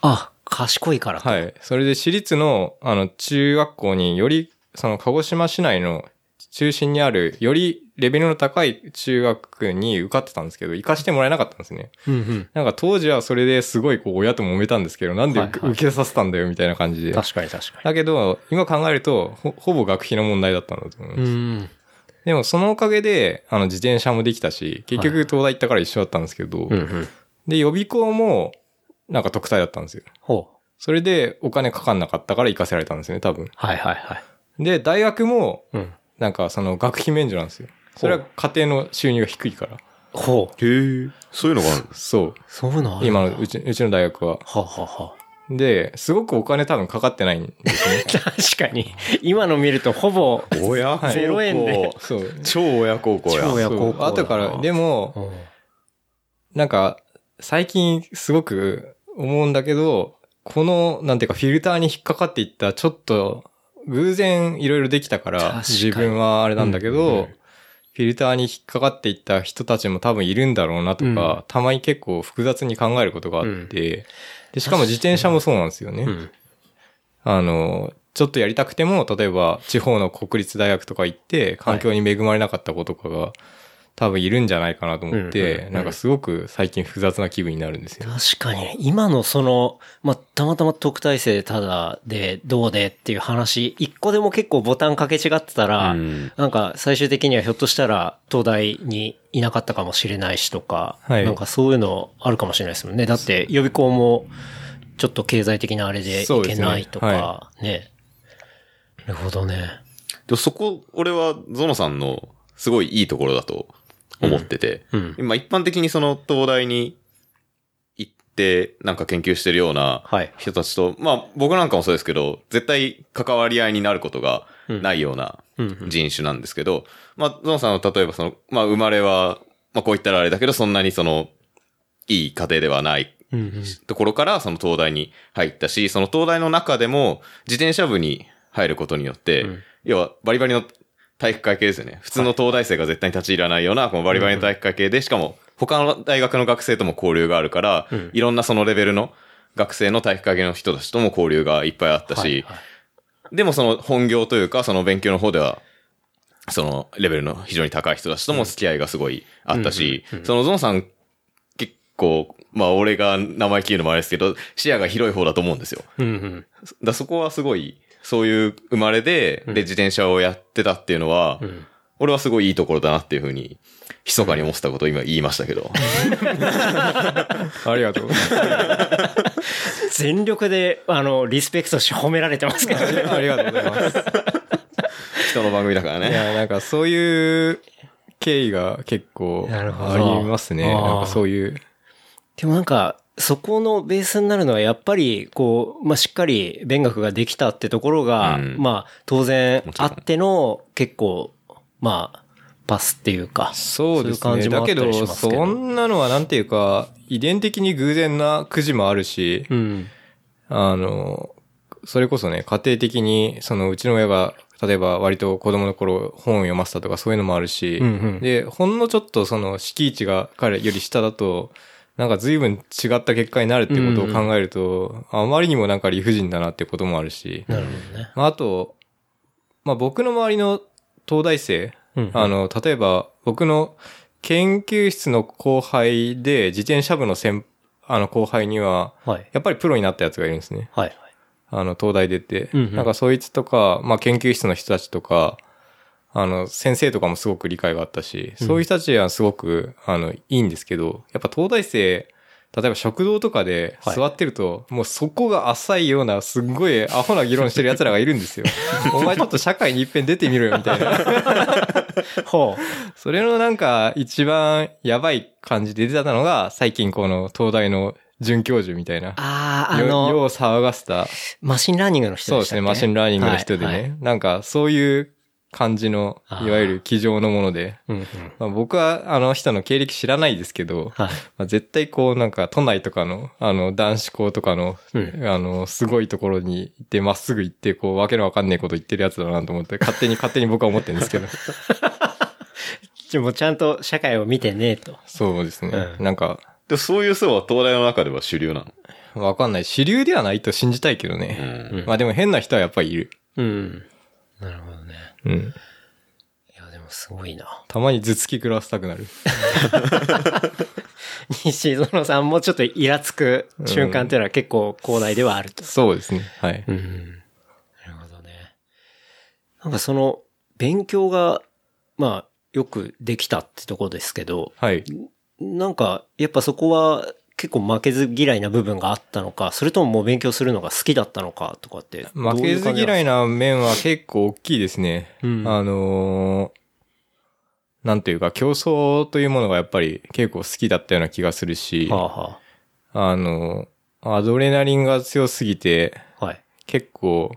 あ、賢いから。はい。それで私立の、あの、中学校により、その鹿児島市内の中心にある、よりレベルの高い中学に受かってたんですけど、行かしてもらえなかったんですね。うんうん。なんか当時はそれですごいこう親と揉めたんですけど、なんで受,、はいはいけさせたんだよみたいな感じで。確かに確かだけど、今考えるとほ、ほぼ学費の問題だったんだと思います。でもそのおかげで、あの自転車もできたし、結局東大行ったから一緒だったんですけど、うんうん。で、予備校も、なんか特待だったんですよ。ほう。それでお金かかんなかったから行かせられたんですよね、多分。はいはいはい。で、大学も、うん。なんかその学費免除なんですよ。それは家庭の収入が低いから。ほう。へえ。そういうのがある。そう。そういうのある今のうち、うちの大学は。はあ、はあはあ、で、すごくお金多分かかってないんですね。[laughs] 確かに。今の見るとほぼ、親孝0円で行。そう。超親孝行や。超親孝行後から、でも、なんか、最近すごく思うんだけど、この、なんていうか、フィルターに引っかかっていった、ちょっと、偶然いろいろできたから自分はあれなんだけど、うんうんフィルターに引っかかっていった人たちも多分いるんだろうなとか、うんたまに結構複雑に考えることがあって、で、しかも自転車もそうなんですよね。うん。あの、ちょっとやりたくても、例えば地方の国立大学とか行って、環境に恵まれなかった子とかが、多分いるんじゃないかなと思っうんうんてう、んなんかすごく最近複雑な気分になるんですよ。確かに、今のその、まあ、たまたま特待生ただでどうでっていう話、一個でも結構ボタンかけ違ってたら、うんなんか最終的にはひょっとしたら東大にいなかったかもしれないしとか、はいなんかそういうのあるかもしれないですもんね。だって予備校もちょっと経済的なあれでいけないとそうですねか、ね。なるほどね。でもそこ、俺はゾノさんのすごいいいところだと思ってて、うん。今一般的にその東大に行ってなんか研究してるようなはい。人たちと、まあ僕なんかもそうですけど、絶対関わり合いになることがないようなうんうん。人種なんですけど、まあゾノさんの例えばその、まあ生まれは、まあこう言ったらあれだけど、そんなにその、いい家庭ではないうんうん。ところからその東大に入ったし、その東大の中でも自転車部に入ることによって、うん。要はバリバリの体育会系ですよね。普通の東大生が絶対に立ち入らないような、このバリバリの体育会系で、しかも他の大学の学生とも交流があるから、うんいろんなそのレベルの学生の体育会系の人たちとも交流がいっぱいあったし、はいはいでもその本業というか、その勉強の方では、そのレベルの非常に高い人たちとも付き合いがすごいあったし、そのゾンさん結構、まあ俺が名前聞くのもあれですけど、視野が広い方だと思うんですよ。うんうん。だそこはすごい、そういう生まれで、で自転車をやってたっていうのは、ん俺はすごいいいところだなっていうふうに、密かに思ってたことを今言いましたけど。[laughs] ありがとう。全力で、あの、リスペクトして褒められてますけどね。ありがとうございます。人の番組だからね。いや、なんかそういう経緯が結構ありますね。なんかそういう。でもなんか、そこのベースになるのはやっぱり、こう、まあ、しっかり勉学ができたってところが、うんまあ、当然あっての、結構、まあ、パスっていうか。そうですね。そういうだけどそんなのはなんていうか、遺伝的に偶然なくじもあるし、うん。あの、それこそね、家庭的に、そのうちの親が、例えば割と子供の頃本を読ませたとかそういうのもあるし、うんうんで、ほんのちょっとその敷地が彼より下だと、なんか随分違った結果になるってことを考えると、あまりにもなんか理不尽だなってこともあるし、なるほどね。まあ、あと、まあ僕の周りの東大生、うんあの、例えば僕の研究室の後輩で自転車部の先、あの後輩には、はい。やっぱりプロになったやつがいるんですね。はい。あの、東大出て。うんうんなんかそいつとか、まあ研究室の人たちとか、あの、先生とかもすごく理解があったし、そういう人たちはすごく、あの、いいんですけど、やっぱ東大生、例えば食堂とかではい座ってると、もうそこが浅いような、すっごいアホな議論してる奴らがいるんですよ。[laughs] お前ちょっと社会に一遍出てみろよ、みたいな。[laughs] ほそれのなんか一番やばい感じで出てたのが、最近この東大の准教授みたいな。ああ、あよの、世を騒がせた。 machine learning の人そうですね、でしたっけ machine learning の人でね。はいはいなんか、そういう感じの、いわゆる机上のもので。うんうん。まあ、僕は、あの人の経歴知らないですけど、はい。まあ、絶対こう、なんか、都内とかの、あの、男子校とかの、うんあの、すごいところに行って、まっすぐ行って、こう、わけのわかんねえこと言ってるやつだなと思って、勝手に、[laughs] 勝手に僕は思ってるんですけど。でもちゃんと社会を見てねと。そうですね。うんなんか、でそういう層は東大の中では主流なの？わかんない。主流ではないと信じたいけどね。うんまあでも変な人はやっぱりいる。うん。なるほどね。うん。いや、でもすごいな。たまに頭突き食らわせたくなる。西園さんもちょっとイラつく瞬間っていうのは結構校内ではあると。そうですね。はい。うん。なるほどね。なんかその、勉強が、まあ、よくできたってとこですけど、はい。なんか、やっぱそこは結構負けず嫌いな部分があったのか、それとももう勉強するのが好きだったのかとかって。負けず嫌いな。な面は結構大きいですね。うんあのーなんていうか、競争というものがやっぱり結構好きだったような気がするし、はあはあのーアドレナリンが強すぎて、はい。結構、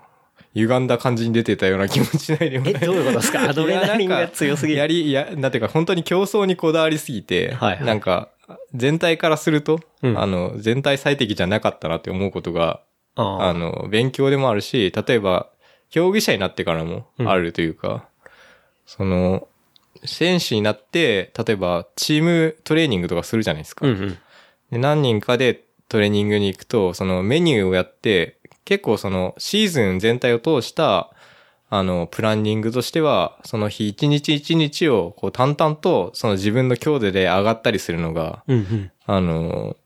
歪んだ感じに出てたような気持ちないでもえ、ない。どういうことですか？アドレナリンが強すぎる。やり、や、なんていうか本当に競争にこだわりすぎて、はいはいなんか、全体からすると、うんあの、全体最適じゃなかったなって思うことが、ああの、勉強でもあるし、例えば、競技者になってからもあるというか、その、選手になって、例えば、チームトレーニングとかするじゃないですか。うんうん。で何人かでトレーニングに行くと、そのメニューをやって、結構そのシーズン全体を通した、あの、プランニングとしては、その日一日一日をこう淡々とその自分の強度で上がったりするのが、うんうん。あの、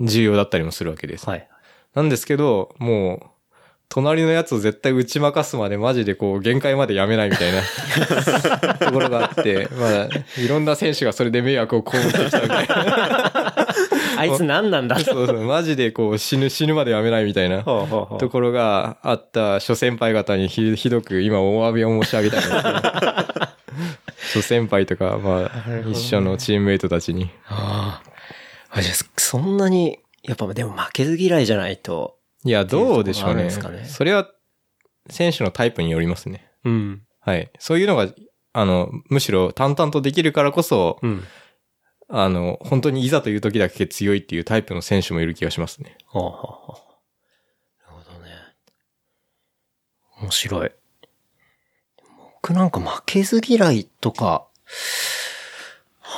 重要だったりもするわけです。はい。なんですけど、もう、隣のやつを絶対打ち負かすまでマジでこう限界までやめないみたいな [laughs] ところがあって、まあ、いろんな選手がそれで迷惑を被ってきたみたいな。あいつ何なんだと。そうそう、マジでこう死ぬ、死ぬまでやめないみたいなところがあった諸先輩方にひひどく今お詫びを申し上げたいんです諸先輩とか、まあ、一緒のチームメイトたちに。ああ。そんなに、やっぱでも負けず嫌いじゃないと。いや、どうでしょうね。うねそれは、選手のタイプによりますね。うん。はい。そういうのが、あの、むしろ淡々とできるからこそ、うん。あの、本当にいざという時だけ強いっていうタイプの選手もいる気がしますね。はあ、はあはあ、なるほどね。面白い。僕なんか負けず嫌いとか、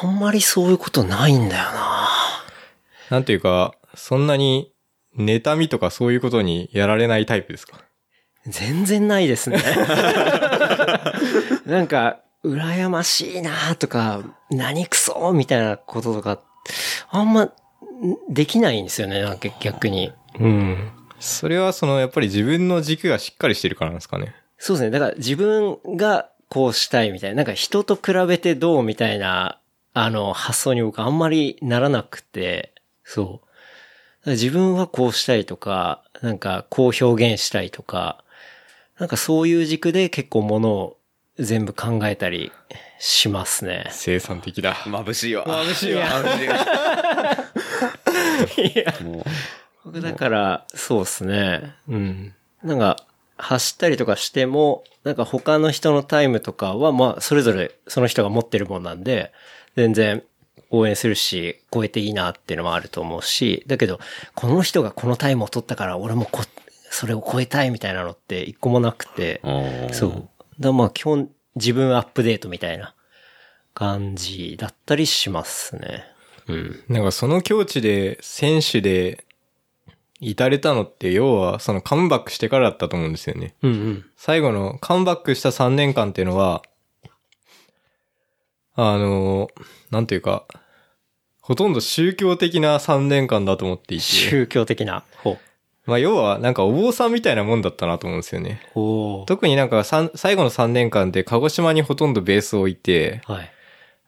あんまりそういうことないんだよな。なんていうか、そんなに、妬みとかそういうことにやられないタイプですか？全然ないですね。[laughs] なんか、羨ましいなとか、何クソみたいなこととか、あんま、んできないんですよね、なんか逆に。うん。それはその、やっぱり自分の軸がしっかりしてるからなんですかね。そうですね。だから自分がこうしたいみたいな、なんか人と比べてどうみたいな、あの、発想に僕あんまりならなくて、そう。自分はこうしたいとか、なんかこう表現したいとか、なんかそういう軸で結構ものを全部考えたりしますね。生産的だ。眩しいわ。眩しいわ眩しいわ。いや、も僕だから、そうですね。うん。なんか、走ったりとかしても、なんか他の人のタイムとかは、まあ、それぞれその人が持ってるもんなんで、全然応援するし、超えていいなっていうのもあると思うし、だけど、この人がこのタイムを取ったから、俺もこ、それを超えたいみたいなのって一個もなくてそう。だまあ、基本、自分アップデートみたいな感じだったりしますね。うん。なんかその境地で選手で至れたのって要はそのカムバックしてからだったと思うんですよね。うんうん。最後のカムバックした3年間っていうのは、あの、なんていうか、ほとんど宗教的な3年間だと思っていて、宗教的な。ほう。まあ要はなんかお坊さんみたいなもんだったなと思うんですよね。特になんか最後の3年間で鹿児島にほとんどベースを置いて、はい。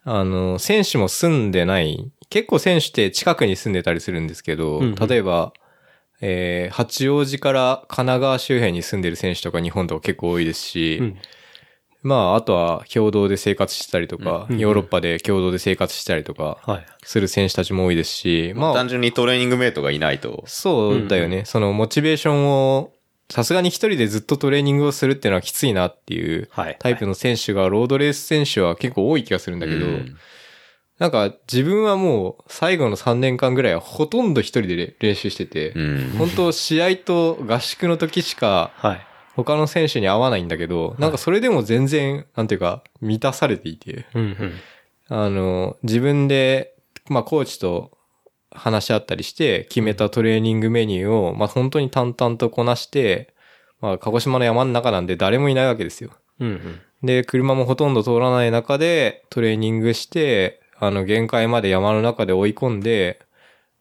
あの、選手も住んでない、結構選手って近くに住んでたりするんですけど、うんうん例えば、えー八王子から神奈川周辺に住んでる選手とか日本とか結構多いですし、うん。まあ、あとは共同で生活したりとか、うんヨーロッパで共同で生活したりとかはい。する選手たちも多いですし、まあ単、純にトレーニングメイトがいないと。そうだよね。そのモチベーションを、さすがに一人でずっとトレーニングをするっていうのはきついなっていうはい。タイプの選手が、ロードレース選手は結構多い気がするんだけど、うんなんか自分はもう最後の3年間ぐらいはほとんど一人でれ練習してて、うん。本当試合と合宿の時しかはい。他の選手に会わないんだけど、なんかそれでも全然、なんていうか、満たされていて、うんうん。あの、自分で、まあコーチと話し合ったりして決めたトレーニングメニューを、まあ本当に淡々とこなして、まあ鹿児島の山の中なんで誰もいないわけですよ。うんうん。で、車もほとんど通らない中でトレーニングして、あの、限界まで山の中で追い込んで、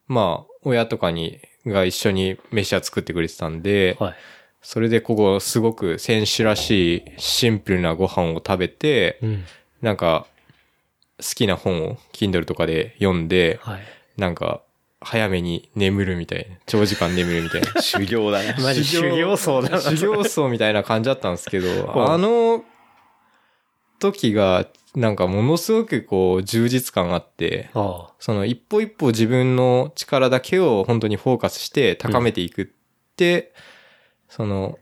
まあ、親とかに、が一緒に飯は作ってくれてたんで、はい。それでここすごく選手らしいシンプルなご飯を食べて、うん。なんか、好きな本を Kindle とかで読んで、はい。なんか、早めに眠るみたいな。長時間眠るみたいな。[laughs] 修行だね。[laughs] マジ修行僧だな。修行僧みたいな感じだったんですけど、[laughs] あの時がなんかものすごくこう充実感があって、ああ。その一歩一歩自分の力だけを本当にフォーカスして高めていくって、その、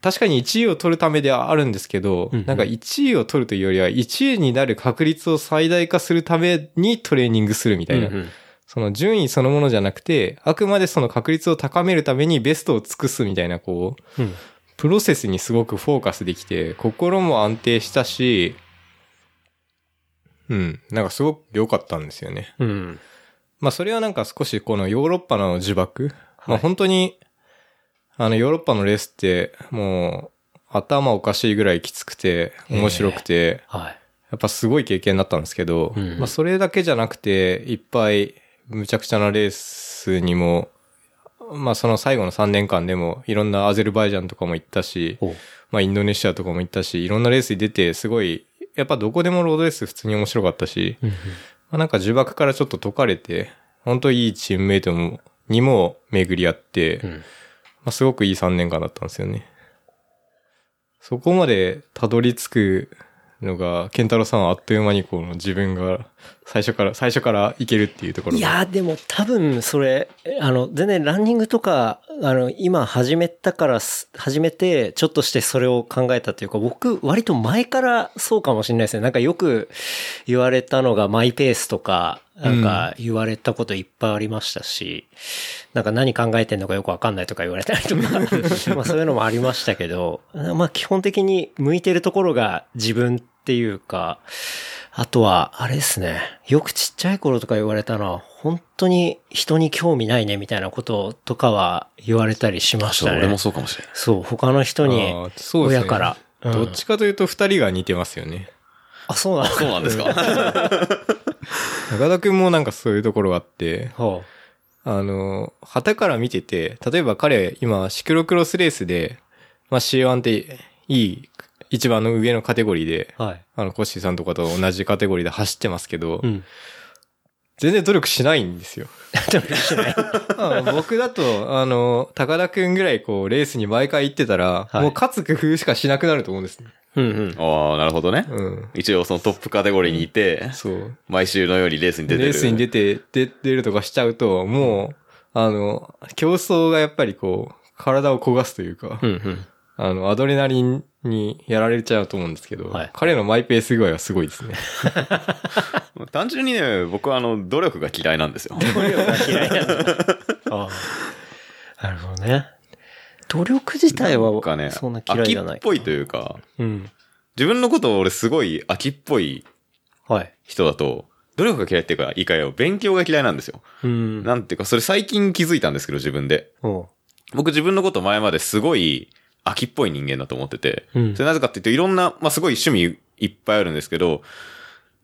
確かに1位を取るためではあるんですけど、うんうんなんか1位を取るというよりは1位になる確率を最大化するためにトレーニングするみたいな。うんうんその順位そのものじゃなくて、あくまでその確率を高めるためにベストを尽くすみたいな、こう、うん。プロセスにすごくフォーカスできて、心も安定したし、うん、なんかすごく良かったんですよね。うん。まあそれはなんか少しこのヨーロッパの呪縛、まあ本当に、あのヨーロッパのレースってもう頭おかしいぐらいきつくて面白くて、はい。やっぱすごい経験だったんですけど、うんまあそれだけじゃなくて、いっぱいむちゃくちゃなレースにも、まあその最後の3年間でもいろんなアゼルバイジャンとかも行ったし、まあインドネシアとかも行ったし、いろんなレースに出てすごい、やっぱどこでもロードレース普通に面白かったし、うんまあ、なんか呪縛からちょっと解かれて、本当いいチームメイトもにも巡り合って、うん。まあ、すごくいい3年間だったんですよね。そこまでたどり着くのが、健太郎さんはあっという間にこの自分が最初から、最初からいけるっていうところが。いやーでも多分それ、あの、全然ランニングとか、あの、今始めたからす、始めて、ちょっとしてそれを考えたというか、僕、割と前からそうかもしれないですね。なんかよく言われたのがマイペースとか、なんか言われたこといっぱいありましたし、なんか何考えてんのかよくわかんないとか言われたりとか、[laughs] まあそういうのもありましたけど、まあ基本的に向いてるところが自分っていうか、あとは、あれですね。よくちっちゃい頃とか言われたのは、本当に人に興味ないねみたいなこととかは言われたりしましたね。俺もそうかもしれない。そう、他の人に親から。うんどっちかというと二人が似てますよね。あ、そうなのそうなんですか [laughs] 中田くんもなんかそういうところがあって、ほあの、旗から見てて、例えば彼今シクロクロスレースで、まあ C1 っていい、一番の上のカテゴリーで、う。はい。あの、コッシーさんとかと同じカテゴリーで走ってますけど、うん。全然努力しないんですよ。[laughs] 努力しない。ま [laughs] あ僕だと、あの、高田くんぐらいこう、レースに毎回行ってたら、はいもう勝つ工夫しかしなくなると思うんですね。うんうん。ああ、なるほどね。うん。一応そのトップカテゴリーにいて、そう。毎週のようにレースに出てる。レースに出て、出出るとかしちゃうと、もう、あの、競争がやっぱりこう、体を焦がすというか、うんうん。あの、アドレナリンにやられちゃうと思うんですけど、はい彼のマイペース具合はすごいですね。[laughs] 単純にね、僕はあの、努力が嫌いなんですよ。努力が嫌いなんだ。ああ。なるほどね。努力自体は、なんかね、そんな嫌いじゃない。秋っぽいというか、うん。自分のことを俺すごい秋っぽいはい。人だと、努力が嫌いっていうか、いいかよ、勉強が嫌いなんですよ。うん。なんていうか、それ最近気づいたんですけど、自分で。おう僕自分のこと前まですごい秋っぽい人間だと思ってて、うんそれなぜかっていうといろんな、まあ、すごい趣味いっぱいあるんですけど、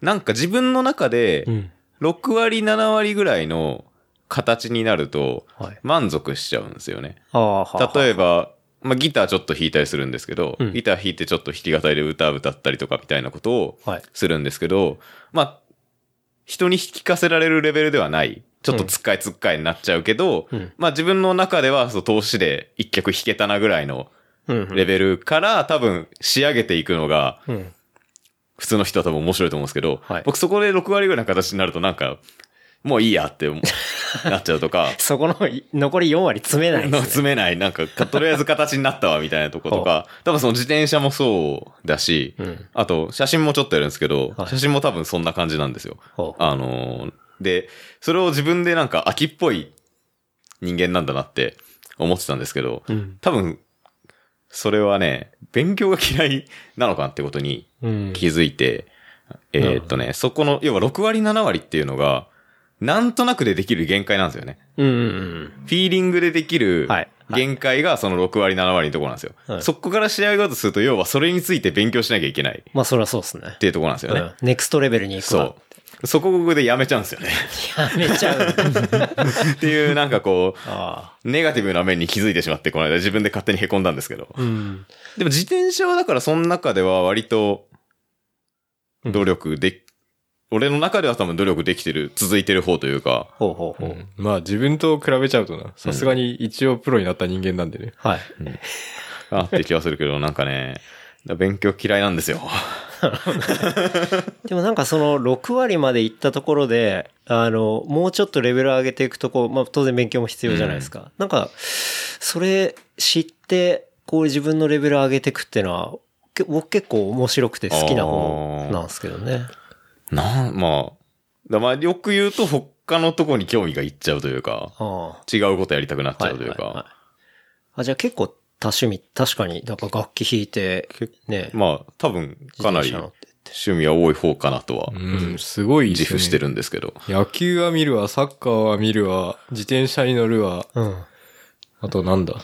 なんか自分の中でうん。6割7割ぐらいの形になるとはい。満足しちゃうんですよね。は例えば、まあ、ギターちょっと弾いたりするんですけど、うんギター弾いてちょっと弾き語りで歌歌ったりとかみたいなことをはい。するんですけど、まあ、人に弾かせられるレベルではない。ちょっとつっかいつっかいになっちゃうけど、うんまあ自分の中ではそう投資で一曲弾けたなぐらいのうん。レベルから多分仕上げていくのがうん。普通の人は多分面白いと思うんですけど、はい僕そこで6割ぐらいの形になるとなんか、もういいやって [laughs] なっちゃうとか、そこの残り4割詰めないね。[laughs] 詰めない、なんか、とりあえず形になったわみたいなとことか、[laughs] 多分その自転車もそうだし、うん。あと写真もちょっとやるんですけど、はい写真も多分そんな感じなんですよ。あのーで、それを自分でなんか秋っぽい人間なんだなって思ってたんですけど、うん。多分、それはね、勉強が嫌いなのかなってことにうん。気づいて、えーっとね、そこの、要は6割7割っていうのが、なんとなくでできる限界なんですよね。うんうんフィーリングでできるはい限界がその6割7割のところなんですよ。はいそこから試合がとすると、要はそれについて勉強しなきゃいけないっまあそれはそうですね。ていうところなんですよね。うん。ネクストレベルに行くわそう。そこでやめちゃうんですよね。やめちゃう。っていうなんかこう。ネガティブな面に気づいてしまって、この間自分で勝手に凹んだんですけど。うん。でも自転車はだからその中では割と努力で、俺の中では多分努力できてる、続いてる方というか、ほうほうほう。うんまあ自分と比べちゃうとな、さすがに一応プロになった人間なんでね。はい。あって気はするけど、なんかね、勉強嫌いなんですよ。[laughs] でもなんかその6割まで行ったところで、あの、もうちょっとレベル上げていくとこう、まあ当然勉強も必要じゃないですか。なんか、それ知って、こう自分のレベル上げていくっていうのは、け僕結構面白くて好きな方なんですけどね。なん、まあ、だまあよく言うと他のとこに興味がいっちゃうというか、あ違うことやりたくなっちあ。ゃうというか、はいはいはいあ、じゃあ結構多趣味、確かに、だから楽器弾いて、ね、まあ多分かなり趣味は多い方かなとはうん、すごい自負してるんですけど。野球は見るわ、サッカーは見るわ、自転車に乗るわ、うん。あとなんだ？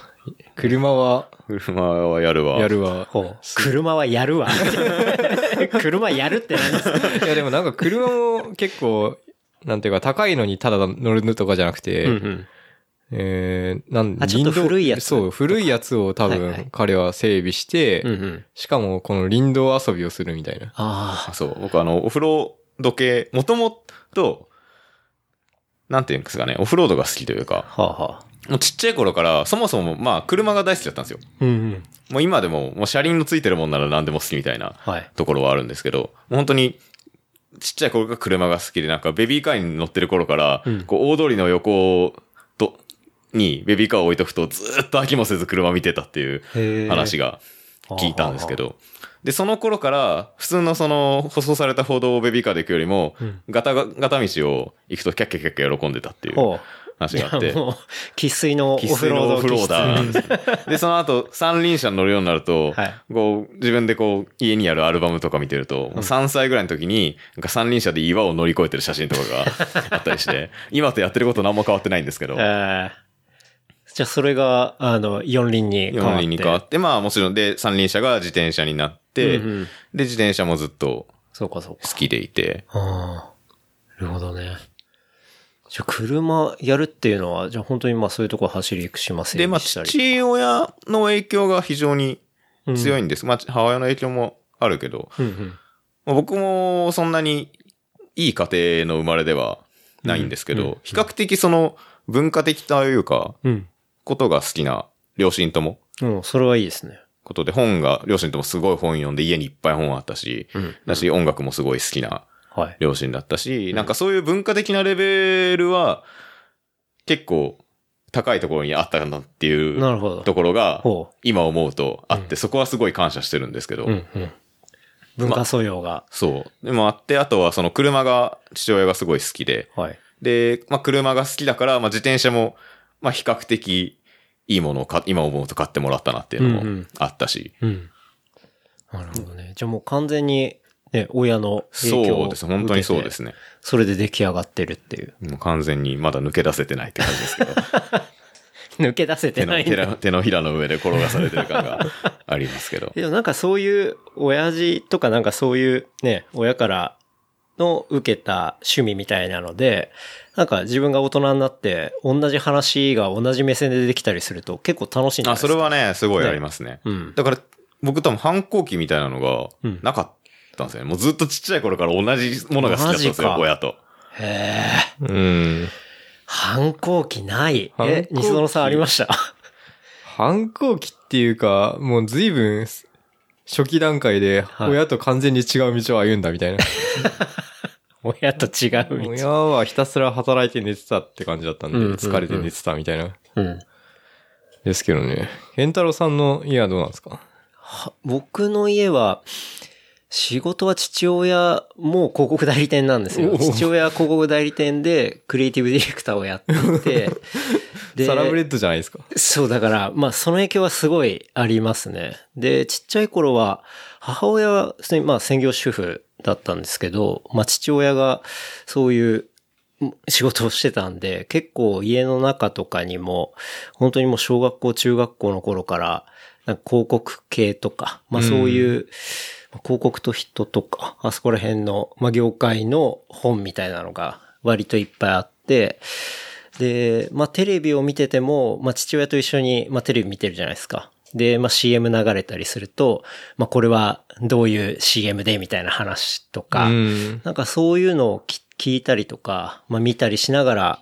車は車はやるわ。やるわ。車はやるわ。[laughs] 車やるって何ですか？いやでもなんか車も結構、なんていうか高いのにただ乗るとかじゃなくて、うんえー、なんあちょっと古いやつ？そう、古いやつを多はいはい分彼は整備して、うん。うんうん。しかもこの林道遊びをするみたいな。あそう、僕あの、オフロード系、もともと、なんていうんですかね、オフロードが好きというか、あ。はあはあ。もうちっちゃい頃から、そもそも、まあ、車が大好きだったんですよ。うんうん。もう今でも、もう車輪のついてるもんなら何でも好きみたいなはい。ところはあるんですけど、もう本当に、ちっちゃい頃から車が好きで、なんかベビーカーに乗ってる頃から、うんこう大通りの横と、にベビーカーを置いとくとずーっと飽きもせず車見てたっていう話がが聞いたんですけど、で、その頃から、普通のその、舗装された歩道をベビーカーで行くよりも、うん。ガタガ、ガタ道を行くとキャッキャキャッキャ喜んでたっていう。話があって。もう、生粋のオ生フロード粋のオフローダーですね。で、その後、三輪車に乗るようになると、はい。こう、自分でこう、家にあるアルバムとか見てると、もう3歳ぐらいの時に、なんか三輪車で岩を乗り越えてる写真とかがあったりして、[laughs] 今とやってること何も変わってないんですけど、えーじゃあそれが、あの、四輪に変わって。四輪に変わって、まあもちろんで、三輪車が自転車になって、うんうんで、自転車もずっとそうかそうか。好きでいて、ああ。なるほどね。じゃあ車やるっていうのは、じゃあ本当にまあそういうとこ走り行くしませんで、まあ。父親の影響が非常に強いんんです。まあ、母親の影響もあるけど、うんうん。まあ僕もそんなにいい家庭の生まれではないんですけど、うんうん比較的その文化的というか、うん。ことが好きな両親とも、うん、それはいいですね。ことで本が、両親ともすごい本読んで家にいっぱい本あったし、うんだし音楽もすごい好きなはい。両親だったし、なんかそういう文化的なレベルは結構高いところにあったなっていうなるほどところがほ今思うとあって、そこはすごい感謝してるんですけど、う。うんうん。文化素養が。そう。でもあって、あとはその車が父親がすごい好きで、はい。で、まあ車が好きだから、まあ自転車も、まあ比較的いいものを買今思うと買ってもらったなっていうのもうんうんあったし、うん。なるほどね。じゃあもう完全に、ね、親の影響をそうです。本当にそうですね。ね。それで出来上がってるっていう。もう完全にまだ抜け出せてないって感じですけど、[laughs] 抜け出せてない。手の手のひらの上で転がされてる感が [laughs] ありますけど。でもなんかそういう、親父とかなんかそういうね、親からの受けた趣味みたいなので、なんか自分が大人になって、同じ話が同じ目線で出てきたりすると結構楽しいんじゃなあ、いですか。それはね、すごいありますね。うん。だから、僕多分反抗期みたいなのがうんなかったんですよね。もうずっとちっちゃい頃から同じものが好きだったんですよ、親と。へえ。うん。反抗期ない？え、西園さんありました？[laughs] 反抗期っていうか、もう随分初期段階ではい親と完全に違う道を歩んだみたいな。[laughs] 親と違う道。親はひたすら働いて寝てたって感じだったんで、うんうんうん疲れて寝てたみたいな。うん。ですけどね。健太郎さんの家はどうなんですか？は僕の家は、仕事は父親も広告代理店なんですよ。父親は広告代理店でクリエイティブディレクターをやっていて、で [laughs] サラブレッドじゃないですか。そう、だから、まあ、その影響はすごいありますね。で、ちっちゃい頃は、母親は、普通にまあ、専業主婦だったんですけど、まあ、父親が、そういう、仕事をしてたんで、結構家の中とかにも、本当にもう小学校、中学校の頃から、なんか広告系とか、まあそういう、広告と人とか、あそこら辺の、まあ業界の本みたいなのが割といっぱいあって、で、まあテレビを見てても、まあ父親と一緒に、まあテレビ見てるじゃないですか。で、まあ CM 流れたりすると、まあこれはどういう CM でみたいな話とか、うん。なんかそういうのをき聞いたりとか、まあ見たりしながら、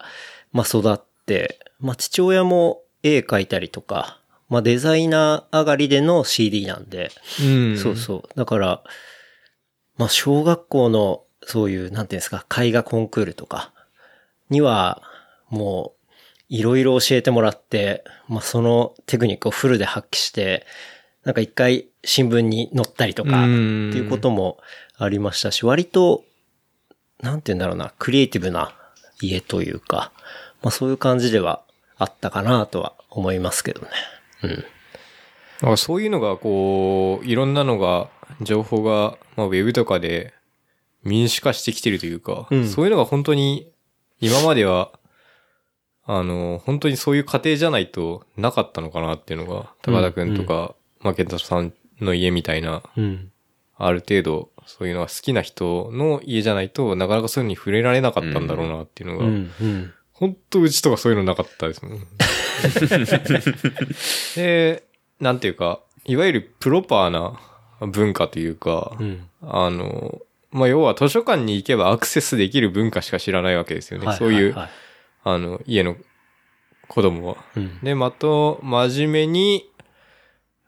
まあ育って、まあ父親も絵描いたりとか、まあデザイナー上がりでの CD なんで、うん。そうそう。だから、まあ、小学校の、そういう、なんていうんですか、絵画コンクールとかには、もう、いろいろ教えてもらって、まあ、そのテクニックをフルで発揮して、なんか一回新聞に載ったりとか、ってうんいうこともありましたし、割と、なんて言うんだろうな、クリエイティブな家というか、まあそういう感じではあったかなとは思いますけどね。うん。なんかそういうのがこう、いろんなのが、情報が、まあ、ウェブとかで民主化してきてるというか、うんそういうのが本当に、今までは、あの、本当にそういう家庭じゃないとなかったのかなっていうのが、高田くんとか、まあ、ケンタさんの家みたいな、うん。ある程度、そういうのが好きな人の家じゃないとなかなかそういうのに触れられなかったんだろうなっていうのが、うん。うん。本当うちとかそういうのなかったですもん。[laughs] で、なんていうか、いわゆるプロパーな文化というか、うん。あの、まあ、要は図書館に行けばアクセスできる文化しか知らないわけですよね。はそういう、ははあの、家の子供は。うん。で、また、真面目に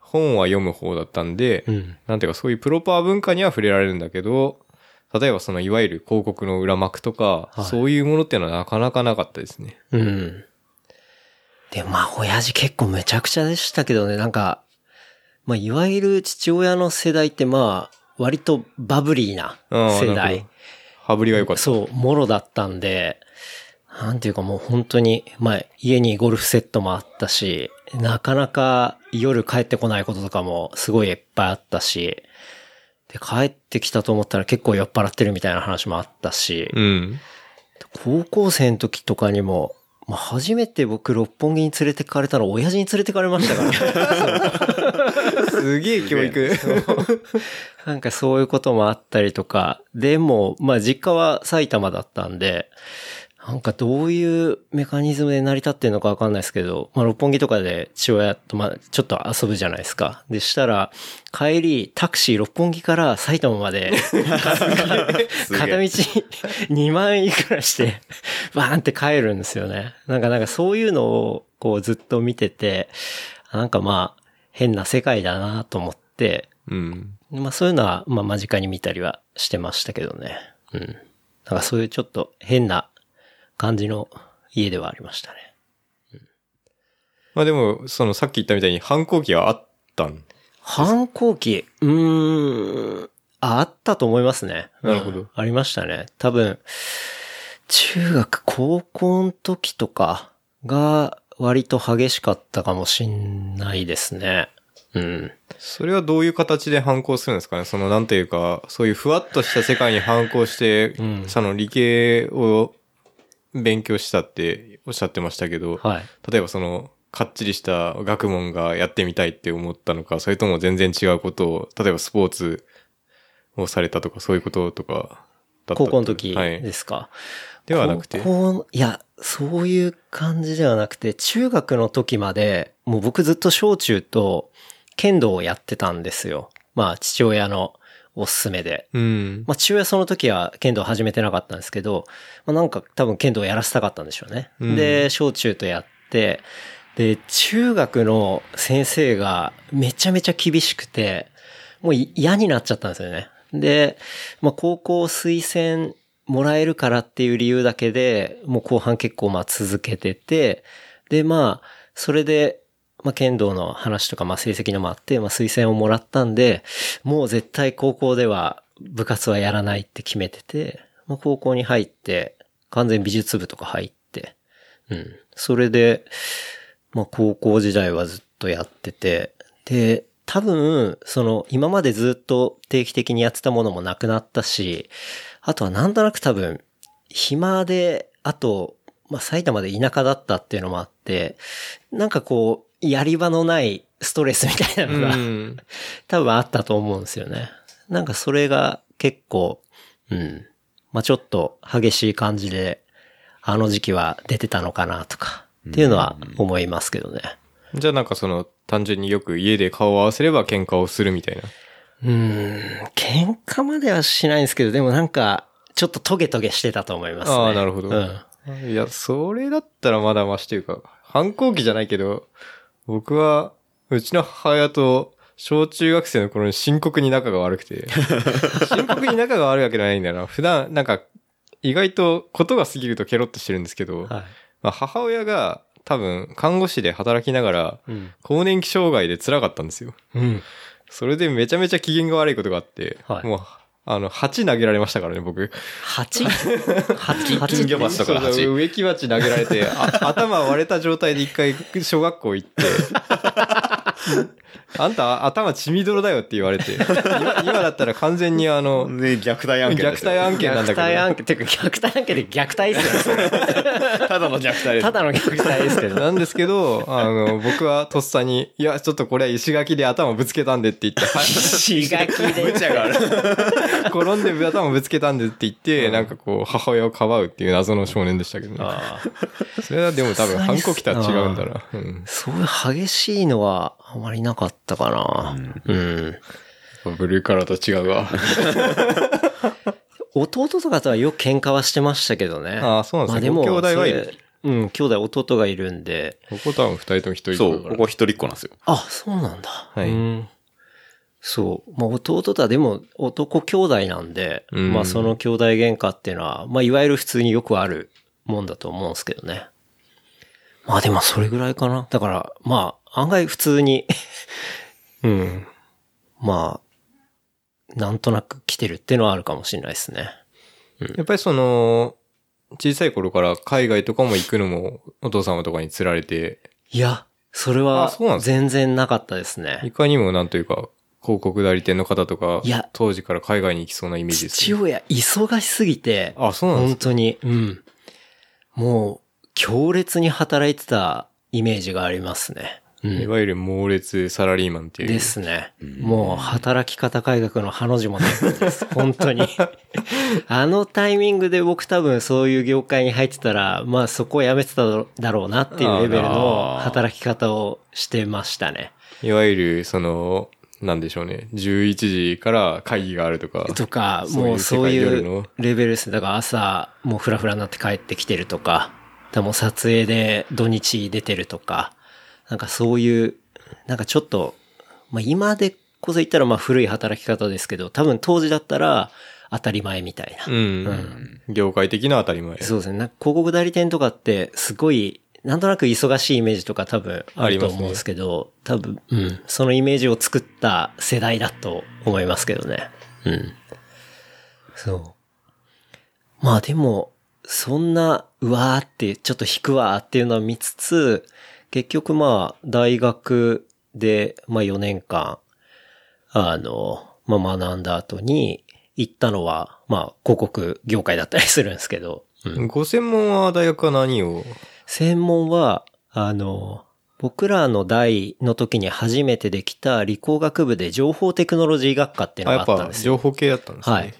本は読む方だったんで、うん。なんていうかそういうプロパー文化には触れられるんだけど、例えばそのいわゆる広告の裏幕とか、はいそういうものっていうのはなかなかなかったですね。うん。で、まあ、親父結構めちゃくちゃでしたけどね、なんか、まあ、いわゆる父親の世代ってまあ、割とバブリーな世代。羽振りが良かった。そう、もろだったんで、なんていうかもう本当に、まあ、家にゴルフセットもあったし、なかなか夜帰ってこないこととかもすごいいっぱいあったし、で、帰ってきたと思ったら結構酔っ払ってるみたいな話もあったし、うん。高校生の時とかにも、まあ、初めて僕六本木に連れてかれたの親父に連れてかれましたからね。[laughs] すげえ教育。なんかそういうこともあったりとか、でも、まあ実家は埼玉だったんで、なんかどういうメカニズムで成り立ってるのかわかんないですけど、まあ六本木とかで父親とまあちょっと遊ぶじゃないですか。でしたら、帰りタクシー六本木から埼玉まで、[laughs] [laughs] 片道2万円いくらして、[laughs] バーンって帰るんですよね。なんかなんかそういうのをこうずっと見てて、なんかまあ変な世界だなと思って、うん。まあそういうのは、まあ間近に見たりはしてましたけどね。うん。なんかそういうちょっと変な感じの家ではありましたね。まあでも、そのさっき言ったみたいに反抗期はあったん？反抗期、うーん、ああったと思いますね。なるほどうんありましたね。多分、中学、高校の時とかが割と激しかったかもしんないですね。うん。それはどういう形で反抗するんですかね？そのなんていうか、そういうふわっとした世界に反抗して、うんその理系を勉強したっておっしゃってましたけど、はい。例えばその、かっちりした学問がやってみたいって思ったのか、それとも全然違うことを、例えばスポーツをされたとか、そういうこととかだった高校の時はい。ですか？ではなくて？高校いや、そういう感じではなくて、中学の時まで、もう僕ずっと小中と剣道をやってたんですよ。まあ、父親のおすすめで。うん。まあ、父親その時は剣道始めてなかったんですけど、まあ、なんか多分剣道をやらせたかったんでしょうね。うんで、小中とやって、で、中学の先生がめちゃめちゃ厳しくて、もうい嫌になっちゃったんですよね。で、まあ、高校推薦もらえるからっていう理由だけで、もう後半結構まあ続けてて、で、まあ、それで、まあ、剣道の話とか、まあ、成績のもあって、まあ、推薦をもらったんで、もう絶対高校では部活はやらないって決めてて、まあ、高校に入って、完全美術部とか入って、うん。それで、まあ、高校時代はずっとやってて、で、多分、その、今までずっと定期的にやってたものもなくなったし、あとはなんとなく多分、暇で、あと、まあ、埼玉で田舎だったっていうのもあって、なんかこう、やり場のないストレスみたいなうのが、ん。[laughs] 多分あったと思うんですよね。なんかそれが結構、うん。まあちょっと激しい感じで、あの時期は出てたのかなとか、っていうのは思いますけどね。じゃあなんかその、単純によく家で顔を合わせれば喧嘩をするみたいな。うーん。喧嘩まではしないんですけど、でもなんか、ちょっとトゲトゲしてたと思いますね。ああ、なるほど。うん。いや、それだったらまだマシというか、反抗期じゃないけど、僕は、うちの母親と小中学生の頃に深刻に仲が悪くて、[laughs] 深刻に仲が悪いわけじゃないんだよな。普段、なんか、意外とことが過ぎるとケロッとしてるんですけど、はい。まあ、母親が多分看護師で働きながら、うん。更年期障害で辛かったんですよ。うん。それでめちゃめちゃ機嫌が悪いことがあって、はいもう、あの、蜂投げられましたからね、僕。蜂？[laughs] 蜂？蜂金魚鉢とかのそう蜂そう植木鉢投げられて、あ頭割れた状態で一回小学校行って、[laughs] あんた頭血みどろだよって言われて、今今だったら完全にあの、で、虐待案件虐ですよ待案件なんだ虐待け案件、てか虐待案件で虐待ですよ。ただの虐待です。ただの虐待ですけど。ど。なんですけど、あの、僕はとっさに、いや、ちょっとこれは石垣で頭ぶつけたんでって言って、はい石垣で。無茶がある。転んで頭ぶつけたんでって言って、なんかこう、母親をかばうっていう謎の少年でしたけどね。ああそれはでも多分反抗期とは違うんだな。うん。そういう激しいのはあまりなかったかな。うん。ブルーカラーと違うわ。[laughs] 弟とかとはよく喧嘩はしてましたけどね。ああそうなんですねまあでも、ご兄弟はいるうん、兄弟弟がいるんで。ここ多分二人とも一人そう、だからここ一人っ子なんですよ。あ、そうなんだ。はいうんそう。まあ弟とはでも男兄弟なんで、うんまあその兄弟喧嘩っていうのは、まあいわゆる普通によくあるもんだと思うんですけどね。まあでもそれぐらいかな。だから、まあ案外普通に、うん。まあ、なんとなく来てるっていうのはあるかもしれないですね。やっぱりその、小さい頃から海外とかも行くのもお父様とかに釣られて、いや、それあは全然なかったですね。いかにもなんというか、広告代理店の方とかいや、当時から海外に行きそうなイメージです、父親忙しすぎて、あ、そうなんです本当に、うん。もう、強烈に働いてたイメージがありますね。うん。いわゆる猛烈サラリーマンっていう。ですね。もう、働き方改革のハの字もないです。本当に。あのタイミングで僕多分そういう業界に入ってたら、まあそこを辞めてただろうなっていうレベルの働き方をしてましたね。いわゆる、その、なんでしょうね。11時から会議があるとか。とか、もうそういうレベルですね。だから朝、もうフラフラになって帰ってきてるとか、だからもう撮影で土日出てるとか、なんかそういう、なんかちょっと、まあ今でこそ言ったらまあ古い働き方ですけど、多分当時だったら当たり前みたいな。うん。業界的な当たり前。そうですね。なんか広告代理店とかってすごい、なんとなく忙しいイメージとか多分あると思うんですけど、多分、うん。そのイメージを作った世代だと思いますけどね。うん。そう。まあでも、そんな、うわーって、ちょっと引くわーっていうのは見つつ、結局まあ、大学で、まあ4年間、あの、まあ学んだ後に、行ったのは、まあ、広告業界だったりするんですけど、うんご専門は大学は何を？専門は、あの、僕らの代の時に初めてできた理工学部で情報テクノロジー学科っていうあ、のやっぱがあったんですよ。情報系だったんですね。はい。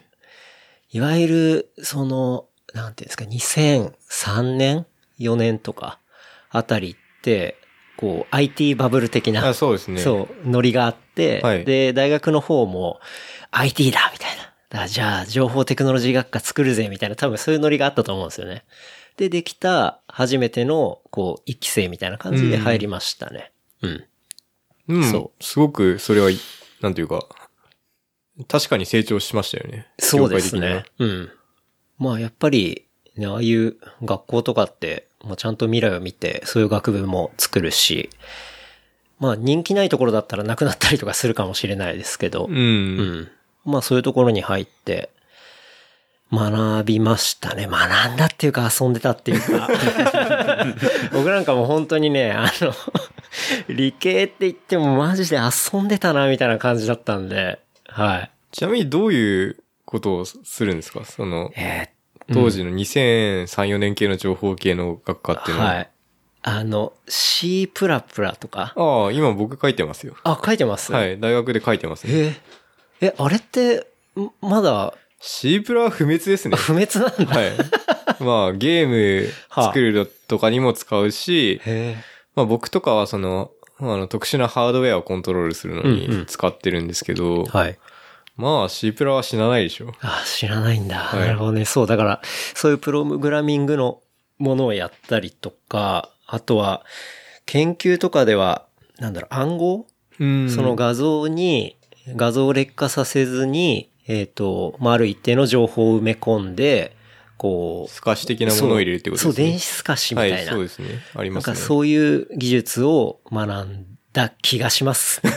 いわゆる、その、なんていうんですか、2003年 ?4 年とかあたりって、こう、IT バブル的な、あ、そうですね。そう、ノリがあって、はいで、大学の方も IT だみたいな。じゃあ、情報テクノロジー学科作るぜみたいな、多分そういうノリがあったと思うんですよね。で、できた初めての、こう、一期生みたいな感じで入りましたね。うん。うん。そすごく、それは、なんていうか、確かに成長しましたよね。そうですね。うん。まあ、やっぱり、ね、ああいう学校とかって、まあ、ちゃんと未来を見て、そういう学部も作るし、まあ、人気ないところだったらなくなったりとかするかもしれないですけど。うん。うん。まあそういうところに入って、学びましたね。学んだっていうか遊んでたっていうか。[laughs] 僕なんかもう本当にね、あの、理系って言ってもマジで遊んでたなみたいな感じだったんで、はい。ちなみにどういうことをするんですか？その、え当時の2003、4年系の情報系の学科っていうのは。はい。あの、C プラプラとか？ああ、今僕書いてますよ。あ、書いてます？。はいい、大学で書いてますね。ええ、あれって、んまだ？C プラは不滅ですね。不滅なんだ。はい。まあ、ゲーム [laughs] 作るのとかにも使うし、へまあ僕とかはその、あの、特殊なハードウェアをコントロールするのうんうんに使ってるんですけど、え。はい。まあ C プラは死なないでしょ。あ、知らないんだ。いなるほどね。そう、だから、そういうプログラミングのものをやったりとか、あとは、研究とかでは、なんだろう、暗号？うんその画像に、画像を劣化させずに、えっ、と、まあ、ある一定の情報を埋め込んで、こう、透かし的なものを入れるってことですね。そう、電子透かしみたいな。はい、そうですね。ありますね。なんかそういう技術を学んだ気がします。[laughs]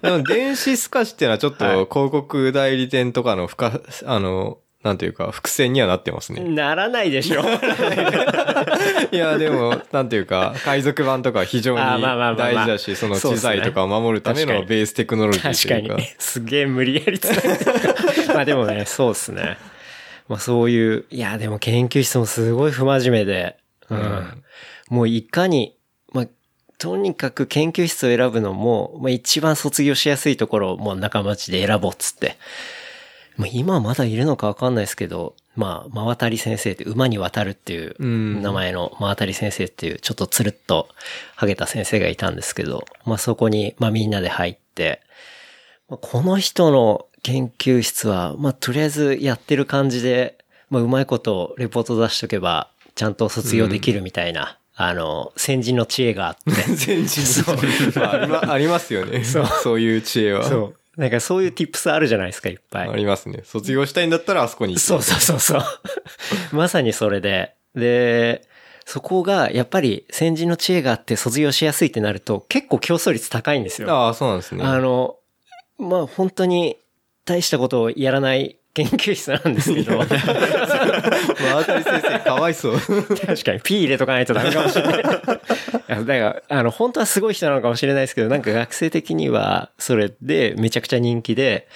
でも電子透かしっていうのはちょっとはい広告代理店とかの不可、あの、なんていうか、伏線にはなってますね。ならないでしょ。[laughs] いや、でも、なんていうか、海賊版とか非常に大事だし、その知財とかを守るため確かにのベーステクノロジー確かにというか。。すげえ無理やりつなげてる [laughs] まあでもね、そうですね。まあそういう、いやでも研究室もすごい不真面目で、うん。もういかに、まあ、とにかく研究室を選ぶのも、まあ一番卒業しやすいところをもう仲間内で選ぼうっつって。まあ今まだいるのかわかんないですけど、まあ、真渡り先生って馬に渡るっていううん名前の真渡り先生っていうちょっとつるっとハゲた先生がいたんですけど、まあそこに、まあみんなで入って、まあこの人の研究室は、まあとりあえずやってる感じで、まあうまいことレポート出しとけば、ちゃんと卒業できるみたいな、あの、先人の知恵があって。[laughs] 全人まあありま [laughs] ありますよね。そういう知恵は。そう。なんかそういう tips あるじゃないですか、いっぱい。ありますね。卒業したいんだったらあそこに行そうそうそうそう。[laughs] まさにそれで。で、そこがやっぱり先人の知恵があって卒業しやすいってなると結構競争率高いんですよ。ああ、そうなんですね。あの、まあ本当に大したことをやらない研究室なんですけど、確まあ、当たり先生、かわいそう。かに P 入れとかないとダメかもしれない。[laughs] だから、あの、本当はすごい人なのかもしれないですけど、なんか学生的にはそれでめちゃくちゃ人気で、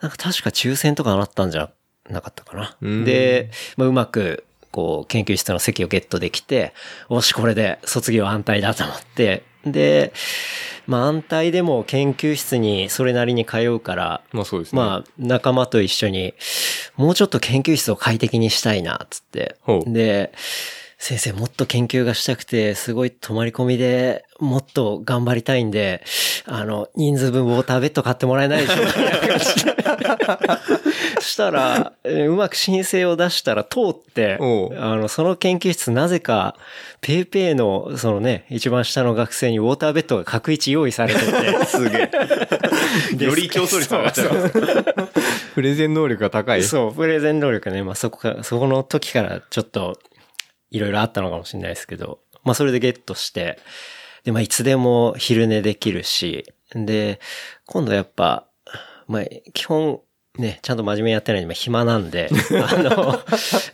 なんか確か抽選とかなったんじゃなかったかな。うんで、まあ、うまく、こう、研究室の席をゲットできて、おし、これで卒業安泰だと思って、で、まあ安泰でも研究室にそれなりに通うから、まあそうですね。まあ仲間と一緒に、もうちょっと研究室を快適にしたいな、つって。で、先生もっと研究がしたくて、すごい泊まり込みでもっと頑張りたいんで、あの、人数分ウォーターベッド買ってもらえないでしょうか [laughs] したら、えーうまく申請を出したら通ってあの、その研究室なぜか、ペイペイの、そのね、一番下の学生にウォーターベッドが各一用意されてて、すげえ。より競争率上がっちゃう。プレゼン能力が高い。そう、プレゼン能力ね、まあそこか、そこの時からちょっと、いろいろあったのかもしれないですけど、まあそれでゲットして、で、まあいつでも昼寝できるし、で、今度やっぱ、まあ基本、ね、ちゃんと真面目にやってないんで、まあ暇なんで、[laughs] あの、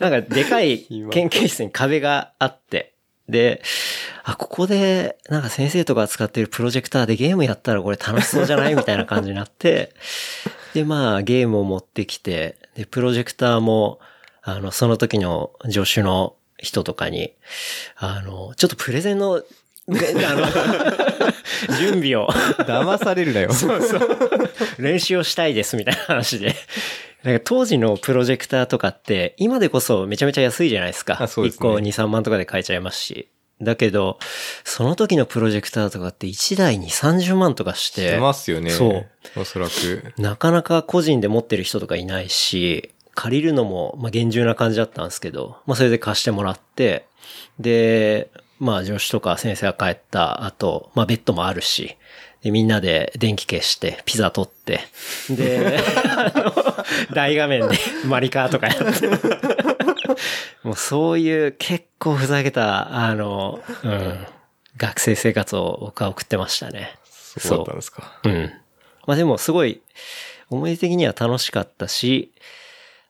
なんかでかい暇。研究室に壁があって、で、あ、ここで、なんか先生とか使ってるプロジェクターでゲームやったらこれ楽しそうじゃない？[laughs] みたいな感じになって、で、まあ、ゲームを持ってきて、で、プロジェクターも、あの、その時の助手の人とかに、あの、ちょっとプレゼンの、であの、[laughs] 準備を、騙されるなよ。そうそう、練習をしたいですみたいな話で。なんか当時のプロジェクターとかって、今でこそめちゃめちゃ安いじゃないですか。あそうですね1個2、3万とかで買えちゃいますし。だけど、その時のプロジェクターとかって1台に30万とかして。出ますよね。そう。おそらく。なかなか個人で持ってる人とかいないし、借りるのも、まあ、厳重な感じだったんですけど、まあ、それで貸してもらって、で、まあ、助手とか先生が帰った後、まあ、ベッドもあるし、で、みんなで電気消して、ピザ取って、で、あの、大画面でマリカーとかやって、もうそういう結構ふざけた、あの、うん、学生生活を僕は送ってましたね。そうだったんですか。うん。まあでもすごい、思い出的には楽しかったし、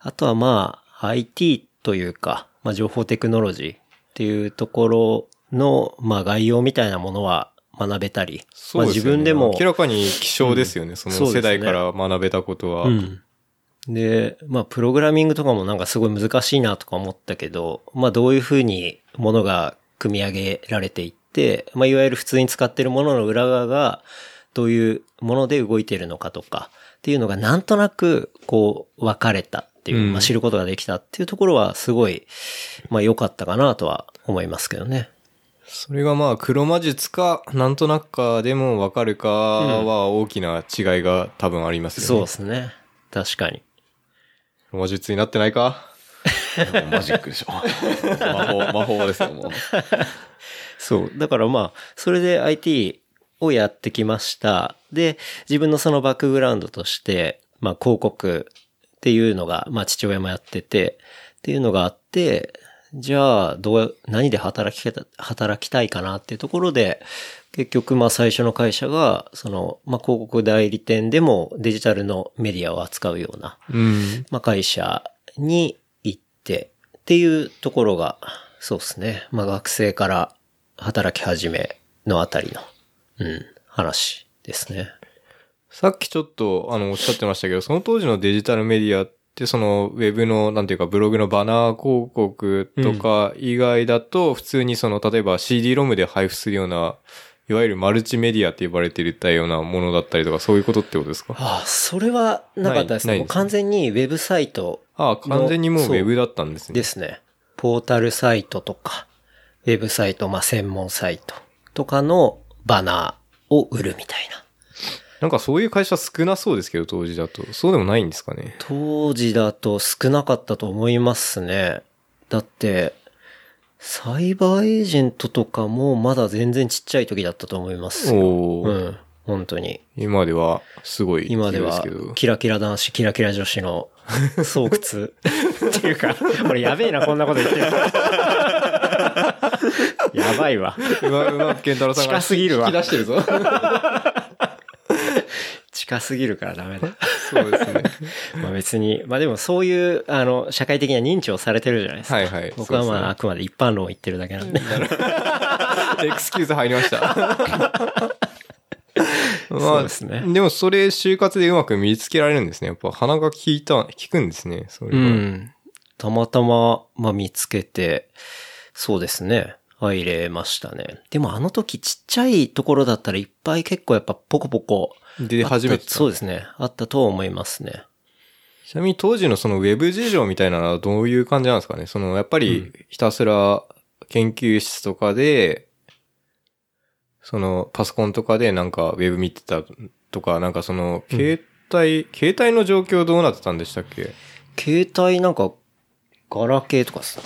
あとはまあ、IT というか、まあ情報テクノロジーっていうところの、まあ概要みたいなものは学べたり、まあそうですよね自分でも、明らかに希少ですよね。その世代から学べたことは。うん。で、まあ、プログラミングとかもなんかすごい難しいなとか思ったけど、まあ、どういうふうにものが組み上げられていって、まあ、いわゆる普通に使ってるものの裏側が、どういうもので動いてるのかとか、っていうのがなんとなく、こう、分かれたっていう、うんまあ、知ることができたっていうところは、すごい、まあ、良かったかなとは思いますけどね。それがまあ黒魔術か、なんとなくかでもわかるかは大きな違いが多分ありますよね。そうですね。確かに。黒魔術になってないか？マジックでしょ。魔法、[laughs] 魔法ですよ、もう。そう。だからまあ、それで IT、をやってきました。で、自分のそのバックグラウンドとして、まあ広告っていうのが、まあ父親もやってて、っていうのがあって、じゃあ、どう、何で働きた働きたいかなっていうところで、結局、まあ最初の会社が、その、まあ広告代理店でもデジタルのメディアを扱うような、うん。まあ会社に行ってっていうところが、そうですね。まあ学生から働き始めのあたりの、うん、話ですね。さっきちょっと、あの、おっしゃってましたけど、その当時のデジタルメディアって、その、ウェブの、なんていうか、ブログのバナー広告とか以外だと、普通にその、例えば CD ロムで配布するような、いわゆるマルチメディアって呼ばれていたようなものだったりとか、そういうことってことですか？ああ、それはなかったですね。すね完全にウェブサイトああ、完全にもうウェブだったんですね。ですね。ポータルサイトとか、ウェブサイト、まあ専門サイトとかのバナーを売るみたいな。なんかそういう会社少なそうですけど、当時だと。そうでもないんですかね。当時だと少なかったと思いますね。だって、サイバーエージェントとかもまだ全然ちっちゃい時だったと思いますよ。おーうん。本当に。今では、すごい。今ではキラキラ男子、キラキラ女子の巣窟っていうか、俺やべえな、こんなこと言ってる。[laughs] やばいわ。うま、うまく健太郎さんが近すぎるわ引き出してるぞ。近すぎるからダメだ。そうですね。[laughs] まあ別に、まあでもそういう、あの、社会的な認知をされてるじゃないですか。はいはい僕はまあ、ねあくまで一般論を言ってるだけなんで。[laughs] エクスキューズ入りました。[laughs] まあ、そうですねでもそれ就活でうまく見つけられるんですね。やっぱ鼻が効いた、効くんですね。それが。うん。たまたま、まあ見つけて、そうですね。入れましたね。でもあの時ちっちゃいところだったらいっぱい結構やっぱポコポコ。出始めてたそうですね。あったと思いますね。ちなみに当時のそのウェブ事情みたいなのはどういう感じなんですかね？そのやっぱりひたすら研究室とかで、そのパソコンとかでなんかウェブ見てたとか、なんかその携帯、携帯の状況どうなってたんでしたっけ？携帯なんか、ガラケーとかさ。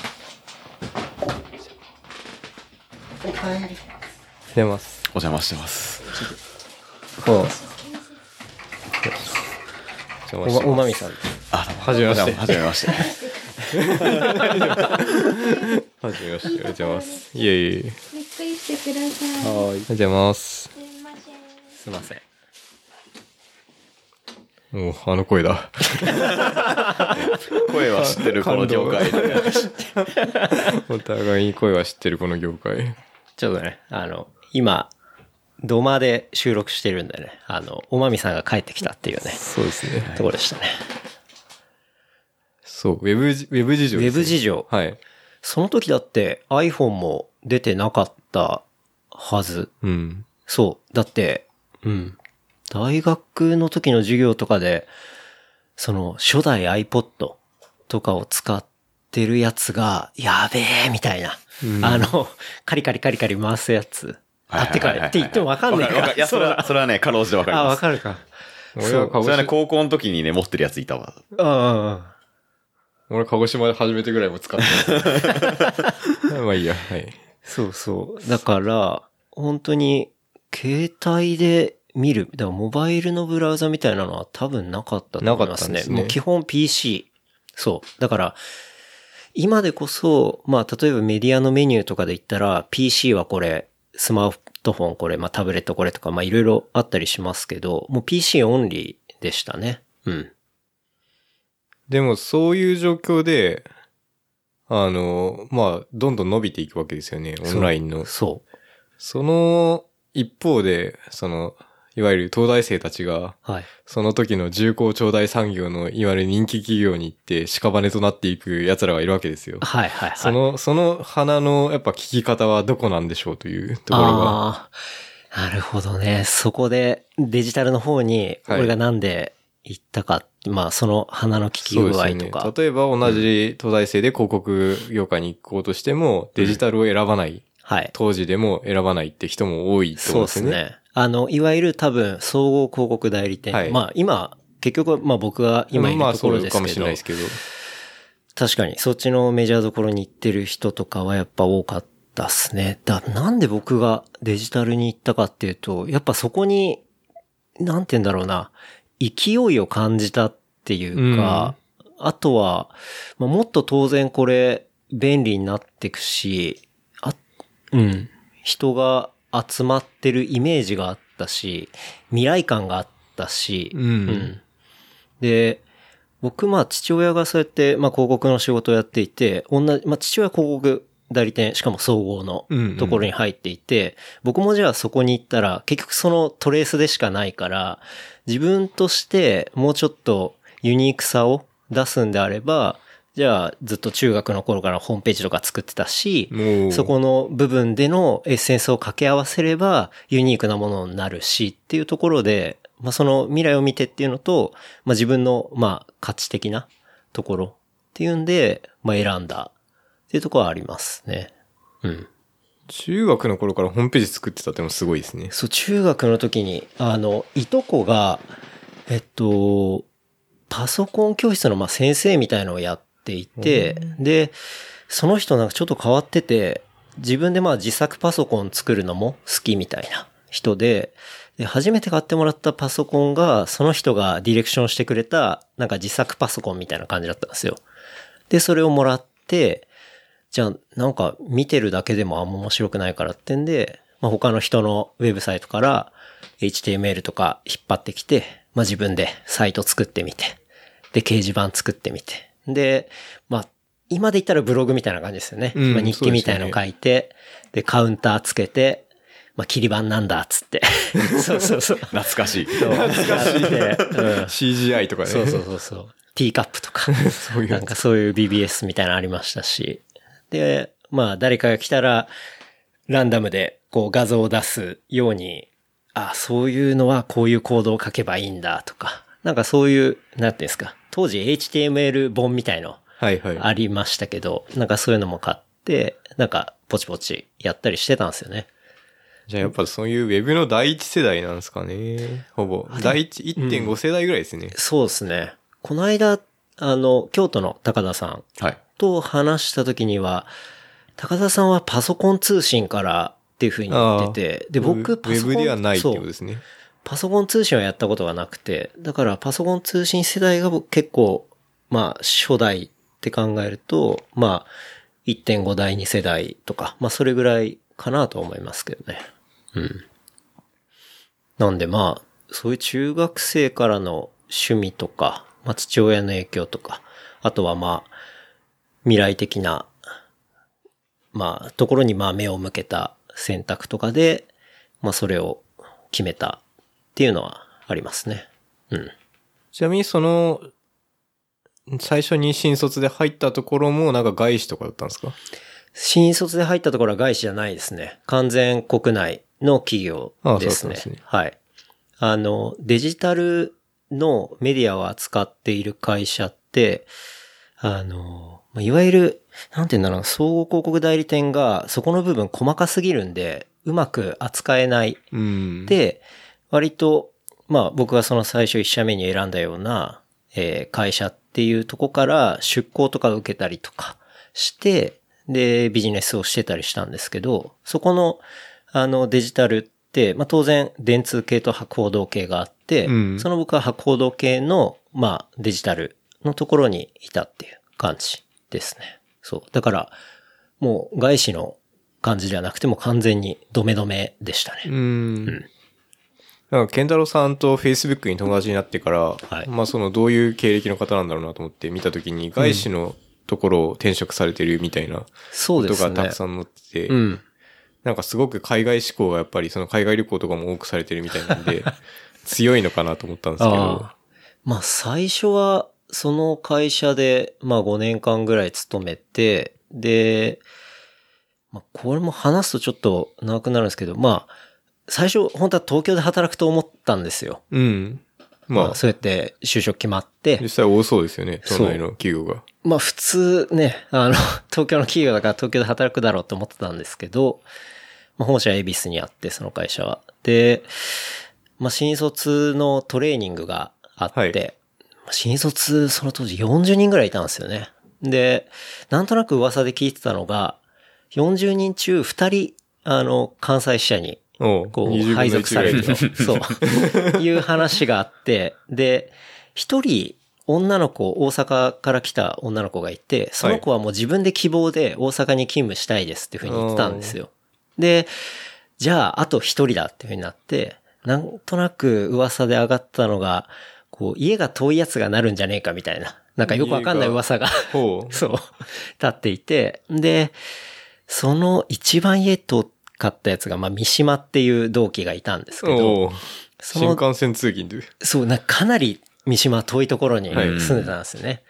出ます。お邪魔してます。おおま、おまみさん。あ、はじめましてはじめまして。はじ [laughs] めまして。おはようございます。いえいえ。ゆっくりしてください。はい。おはようございます。すみません。すいません。もう、あの声だ。[laughs] 声は知ってる、この業界で。[laughs] お互いに声は知ってるこの業界。ちょっとね、あの、今、土間で収録してるんでね、あの、おまみさんが帰ってきたっていうね、そうですね。ところでしたね。そう、ウェブじ、ウェブ事情ウですねェブ事情。はい。その時だって iPhone も出てなかったはず。うん。そう。だって、うん。大学の時の授業とかで、その初代 iPod とかを使ってるやつが、やべえ、みたいな。あの、カリカリカリカリ回すやつ。あってか、って言ってもわかんないから。いや、それは、それはね、かろうじてわかりあ、ます。わかるか。俺は鹿児島、それはね、高校の時にね、持ってるやついたわ。うんうんうん。俺鹿児島で初めてぐらいも使ってた。[laughs] まあいいや、はい。そうそう。だから、本当に、携帯で見る、だからモバイルのブラウザみたいなのは多分なかったと思いますね。なかったんですねもう基本 PC。そう。だから、今でこそ、まあ、例えばメディアのメニューとかで言ったら、PC はこれ、スマートフォンこれ、まあ、タブレットこれとか、まあ、いろいろあったりしますけど、もう PC オンリーでしたね。うん。でも、そういう状況で、あの、まあ、どんどん伸びていくわけですよね、オンラインの。そう。その一方で、その、いわゆる東大生たちが、はい。その時の重工長大産業のいわゆる人気企業に行って屍となっていく奴らがいるわけですよ。はいはいはい。その、その花のやっぱ聞き方はどこなんでしょうというところが。なるほどね。そこでデジタルの方に、はい俺がなんで行ったか、まあその花の聞き具合とか。。例えば同じ東大生で広告業界に行こうとしても、デジタルを選ばない。はい。当時でも選ばないって人も多いとそううんで思ですよね。すね。あの、いわゆる多分、総合広告代理店。はいまあ今、結局、まあ僕が今いるまあところそうかもですけど、しれないですけど。確かにそっちのメジャーどころに行ってる人とかはやっぱ多かっしたっすね。だ、なんで僕がデジタルに行ったかっていうと、やっぱそこに、なんて言うんだろうな、勢いを感じたっていうか、あとは、まあ、もっと当然これ便利になっていくし、あ、うん、人が集まってるイメージがあったし、未来感があったし、うん。で、僕、まあ、父親がそうやって、まあ、広告の仕事をやっていて、同じ、まあ、父親は広告代理店、しかも総合のうんうん。ところに入っていて、僕もじゃあそこに行ったら、結局そのトレースでしかないから、自分としてもうちょっとユニークさを出すんであれば、じゃあずっと中学の頃からホームページとか作ってたし、そこの部分でのエッセンスを掛け合わせればユニークなものになるしっていうところで、まあその未来を見てっていうのと、まあ自分のまあ価値的なところっていうんで、まあ選んだっていうところはありますね。うん。中学の頃からホームページ作ってたってのもすごいですね。そう、中学の時に、あの、いとこが、えっと、パソコン教室のまあ先生みたいのをやっていて、で、その人なんかちょっと変わってて、自分でまあ自作パソコン作るのも好きみたいな人で、で、初めて買ってもらったパソコンが、その人がディレクションしてくれた、なんか自作パソコンみたいな感じだったんですよ。で、それをもらって、じゃあ、なんか見てるだけでもあんま面白くないからってんで、まあ、他の人のウェブサイトから HTML とか引っ張ってきて、まあ、自分でサイト作ってみて、で、掲示板作ってみて。で、まあ、今で言ったらブログみたいな感じですよね。うんまあ、日記みたいの書いて、で、カウンターつけて、まあ、切り板なんだっつって。[laughs] そうそうそう。懐かしい。そうやって、うん CGI とかね。そうそうそうそう。ティーカップとか。[laughs] そういうなんかそういう BBS みたいなのありましたし。で、まあ誰かが来たら、ランダムでこう画像を出すように、あ、そういうのはこういうコードを書けばいいんだとか。なんかそういう、なんていうんですか。当時 HTML 本みたいのはいはい。ありましたけど、なんかそういうのも買って、なんかポチポチやったりしてたんですよね。じゃあやっぱそういうウェブの第一世代なんですかね。ほぼ。第一、1.5世代ぐらいですね。そうですね。この間、あの、京都の高田さんはい。と話した時には、高田さんはパソコン通信からっていうふうに言ってて、で、ウ僕、ェパソコン。ウェブではないってことですね。パソコン通信はやったことがなくて、だからパソコン通信世代が結構、まあ、初代って考えると、まあ、1.5代2世代とか、まあ、それぐらいかなと思いますけどね。うん。なんでまあ、そういう中学生からの趣味とか、まあ、父親の影響とか、あとはまあ、未来的な、まあ、ところにまあ目を向けた選択とかで、まあそれを決めたっていうのはありますね。うん。ちなみにその、最初に新卒で入ったところもなんか外資とかだったんですか？新卒で入ったところは外資じゃないですね。完全国内の企業ですね。ああすねはい。あの、デジタルのメディアを扱っている会社って、あの、まあいわゆる、なんて言うんだろうな、総合広告代理店がそこの部分細かすぎるんで、うまく扱えないうん。、で、割と、まあ僕がその最初一社目に選んだような、えー会社っていうとこから出向とか受けたりとかして、で、ビジネスをしてたりしたんですけど、そこの、あの、デジタルって、まあ当然、電通系と博報堂系があって、うんその僕は博報堂系の、まあデジタルのところにいたっていう感じですね。そう。だから、もう外資の感じではなくても完全にドメドメでしたね。うん。なんか、ケンタロウさんと Facebook に友達になってから、いまあそのどういう経歴の方なんだろうなと思って見たときに、外資のところを転職されてるみたいなそうですね。がたくさん載ってて、うん。なんかすごく海外志向がやっぱりその海外旅行とかも多くされてるみたいなんで、[laughs] 強いのかなと思ったんですけどああ。まあ最初は、その会社で、まあ5年間ぐらい勤めて、で、まあこれも話すとちょっと長くなるんですけど、まあ、最初本当は東京で働くと思ったんですよ。うん。まあ、そうやって就職決まって実、際多そうですよね、都内の企業が。まあ普通ね、あの、[laughs] 東京の企業だから東京で働くだろうと思ってたんですけど、まあ本社は恵比寿にあって、その会社は。で、まあ新卒のトレーニングがあって、はいまあ新卒その当時40人ぐらいいたんですよね。で、なんとなく噂で聞いてたのが、40人中2人、あの、関西支社にこう、20分の配属されると。1そう。いう話があって、で、一人、女の子、大阪から来た女の子がいて、その子はもう自分で希望で大阪に勤務したいですっていうふうに言ってたんですよ。で、じゃあ、あと一人だっていうふうになって、なんとなく噂で上がったのが、こう、家が遠いやつがなるんじゃねえかみたいな、なんかよくわかんない噂が。[laughs] そう、立っていて、で、その一番家遠かったやつが、まあ、三島っていう同期がいたんですけおど、うその、新幹線通勤で。そう、なんかかなり三島遠いところにはい住んでたんですよね。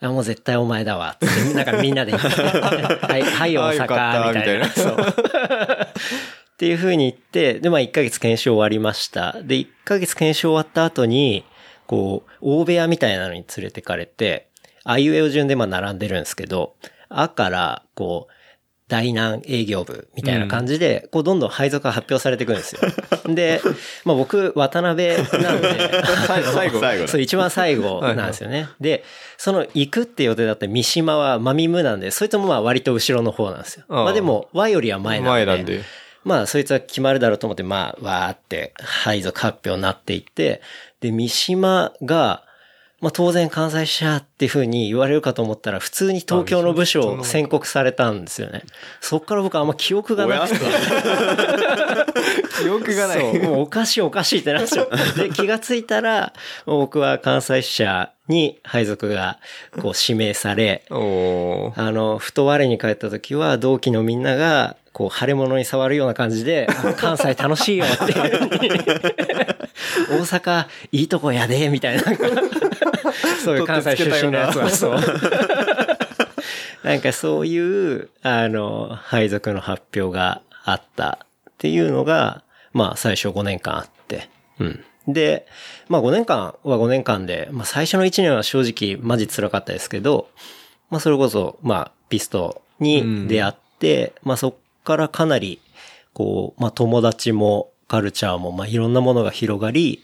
あ、もう絶対お前だわ、つって、なんかみんなで言って、[laughs] はい、はい、大阪、みたいな。ったみたいなそう。っていう風に言って、で、まあ1ヶ月検証終わりました。で、1ヶ月検証終わった後に、こう、大部屋みたいなのに連れてかれて、あいうえお順でまあ並んでるんですけど、あから、こう、大南営業部みたいな感じで、こうどんどん配属が発表されていくんですよ。[laughs] で、まあ僕、渡辺なんで、最後 [laughs] 最後だそう、一番最後なんですよね。で、その行くって予定だった三島はマミムなんで、そいつもまあ割と後ろの方なんですよ。まあでも、和よりは前なんで。前なんで。まあ、そいつは決まるだろうと思って、まあ、わーって配属発表になっていって、で、三島が、まあ当然関西支社っていう風に言われるかと思ったら、普通に東京の部署を宣告されたんですよね。そっから僕あんま記憶がなくて。記憶がない。そう、もうおかしいおかしいってなっちゃう。で、気がついたら、僕は関西支社に配属がこう指名され、あの、ふと我に帰った時は、同期のみんなが、こう、腫れ物に触るような感じで、あ関西楽しいよっていうふうに大阪いいとこやで、みたいな。[laughs] そういう関西出身のやつは、そう。[laughs] なんかそういう、あの、配属の発表があったっていうのが、まあ最初5年間あって。うん。で、まあ5年間は5年間で、まあ最初の1年は正直マジ辛かったですけど、まあそれこそ、まあピストに出会って、まあそっからかなり、こう、まあ友達もカルチャーも、まあいろんなものが広がり、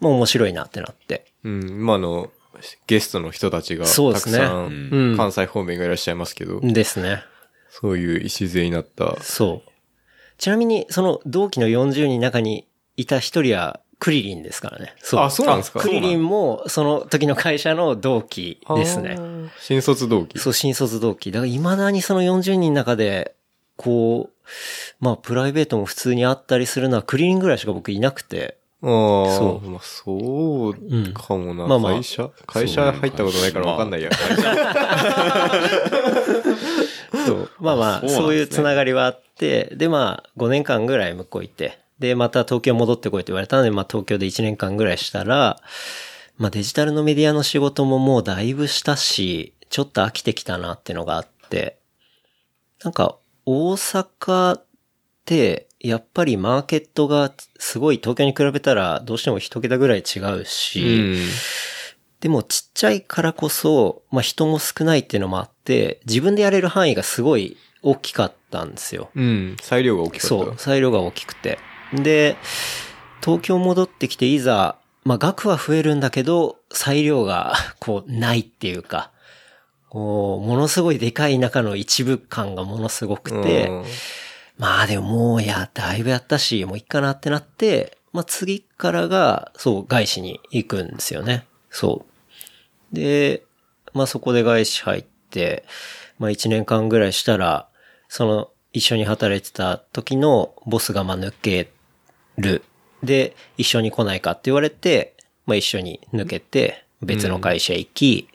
まあ面白いなってなって。うん、今のゲストの人たちがそうですねたくさん関西方面がいらっしゃいますけど、ですね。そういう礎になった。そう。ちなみに、その同期の40人の中にいた一人はクリリンですからね。そう。あそうなんですか？クリリンもその時の会社の同期ですね。新卒同期。そう、新卒同期。だから未だにその40人の中で、こう、まあ、プライベートも普通にあったりするのはクリリンぐらいしか僕いなくて。ああ、そうまあ、そうかもな。まあまあ会社会社入ったことないからわかんないや。そう。まあまあ、そうなんですねそういうつながりはあって、でまあ、5年間ぐらい向こう行って、で、また東京戻ってこいって言われたので、まあ東京で1年間ぐらいしたら、まあデジタルのメディアの仕事ももうだいぶしたし、ちょっと飽きてきたなってのがあって、なんか、大阪って、やっぱりマーケットがすごい東京に比べたらどうしても一桁ぐらい違うし、うん。でもちっちゃいからこそ、まあ人も少ないっていうのもあって、自分でやれる範囲がすごい大きかったんですよ。うん。裁量が大きかった。そう、裁量が大きくて。で、東京戻ってきていざ、まあ額は増えるんだけど、裁量がこうないっていうか、こう、ものすごいでかい中の一部感がものすごくて、うんまあでももういや、だいぶやったし、もういいかなってなって、まあ次からが、そう、外資に行くんですよね。そう。で、まあそこで外資入って、まあ1年間ぐらいしたら、その一緒に働いてた時のボスがまあ抜ける。で、一緒に来ないかって言われて、まあ一緒に抜けて、別の会社行き、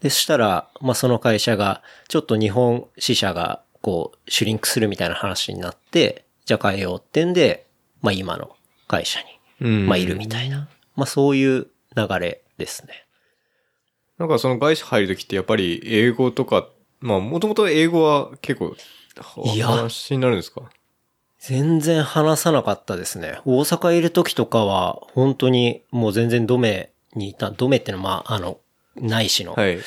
で、そしたら、まあその会社が、ちょっと日本支社が、こう、シュリンクするみたいな話になって、じゃあ変えようってんで、まあ今の会社に、うんまあいるみたいな。まあそういう流れですね。なんかその外資入るときってやっぱり英語とか、まあもともと英語は結構、いや話になるんですか？全然話さなかったですね。大阪いる時とかは、本当にもう全然ドメにいた、ドメってのはまあ、あの、内視の、はい。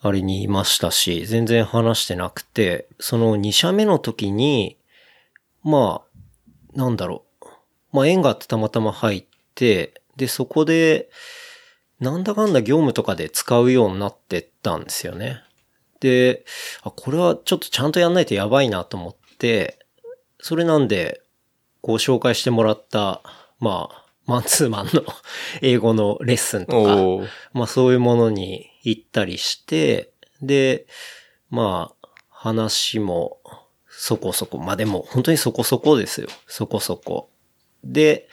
あれにいましたし、全然話してなくて、その2社目の時に、まあ、なんだろう。まあ縁があってたまたま入って、で、そこで、なんだかんだ業務とかで使うようになってったんですよね。で、あ、これはちょっとちゃんとやんないとやばいなと思って、それなんで、こう紹介してもらった、まあ、マンツーマンの英語のレッスンとか、まあそういうものに行ったりして、で、まあ、話もそこそこ、まあでも本当にそこそこですよ。そこそこ。で、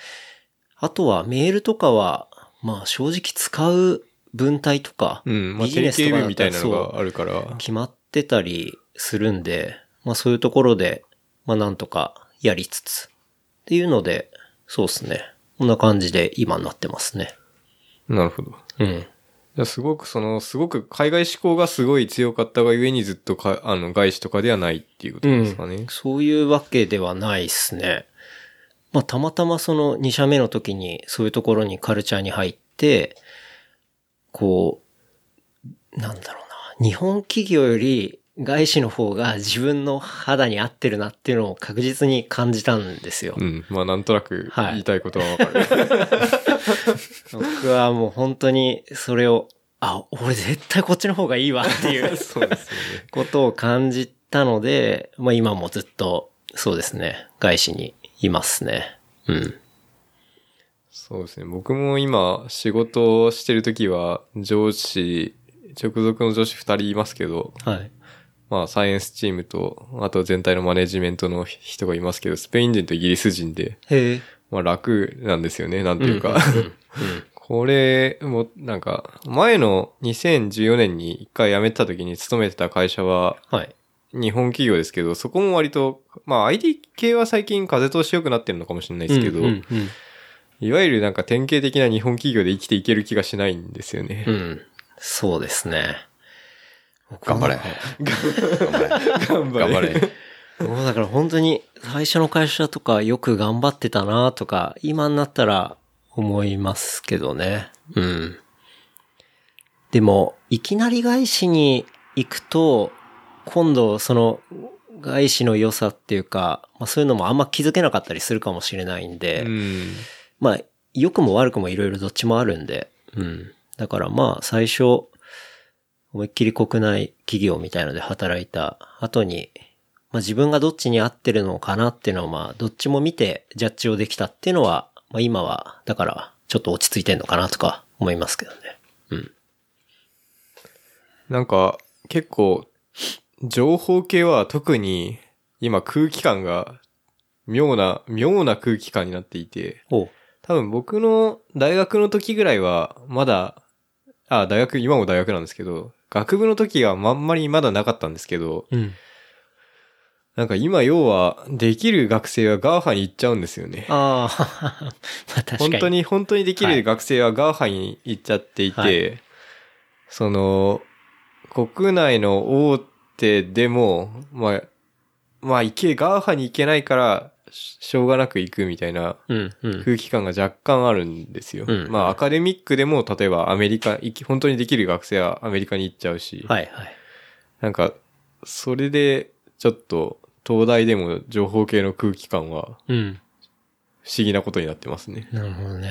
あとはメールとかは、まあ正直使う文体とか、うん。まあ、ビジネスとかみたいなのがあるから。決まってたりするんで、まあそういうところで、まあなんとかやりつつ、っていうので、そうですね。こんな感じで今になってますね。なるほど。うん。いやすごくその、すごく海外志向がすごい強かったがゆえにずっとか、あの、外資とかではないっていうことですかね。そういうわけではないですね。まあ、たまたまその2社目の時にそういうところにカルチャーに入って、こう、なんだろうな。日本企業より外資の方が自分の肌に合ってるなっていうのを確実に感じたんですよ。うん。まあ、なんとなくはい言いたいことはわかる。[laughs] 僕はもう本当にそれを、あ、俺絶対こっちの方がいいわっていう [laughs] そうですよね。ことを感じたので、まあ今もずっと、そうですね、外資にいますね。うん。そうですね。僕も今、仕事をしてるときは、上司、直属の上司二人いますけど、はい。まあ、サイエンスチームと、あと全体のマネジメントの人がいますけど、スペイン人とイギリス人で。まあ楽なんですよね、なんていうか。[laughs] これも、なんか、前の2014年に一回辞めてた時に勤めてた会社は、はい。日本企業ですけど、そこも割と、まあ IT 系は最近風通し良くなってるのかもしれないですけど、いわゆるなんか典型的な日本企業で生きていける気がしないんですよね。うん。そうですね。頑張れ。頑張れ。頑頑張れ。[laughs] もうだから本当に最初の会社とかよく頑張ってたなとか、今になったら思いますけどね。うん。でも、いきなり外資に行くと、今度その外資の良さっていうか、まあそういうのもあんま気づけなかったりするかもしれないんで、うん。まあ、良くも悪くもいろいろどっちもあるんで、うん。だからまあ、最初、思いっきり国内企業みたいので働いた後に、まあ自分がどっちに合ってるのかなっていうのをまあ、どっちも見てジャッジをできたっていうのは、まあ今は、だから、ちょっと落ち着いてんのかなとか思いますけどね。うん。なんか、結構、情報系は特に、今空気感が、妙な、妙な空気感になっていて、多分僕の大学の時ぐらいは、まだ、あ、大学、今も大学なんですけど、学部の時はあんまりまだなかったんですけど、うん。なんか今要は、できる学生は GAFA に行っちゃうんですよね。ああ、[laughs] まあ確かに。本当に、本当にできる学生は GAFA に行っちゃっていて、はいその、国内の大手でも、まあ、まあ、行け、 GAFA に行けないから、ししょうがなく行くみたいなうん、うん。空気感が若干あるんですよ。うんまあ、アカデミックでも、例えばアメリカ、行き本当にできる学生はアメリカに行っちゃうし、はい、はい。なんか、それで、ちょっと、東大でも情報系の空気感はうん。不思議なことになってますね。なるほどね。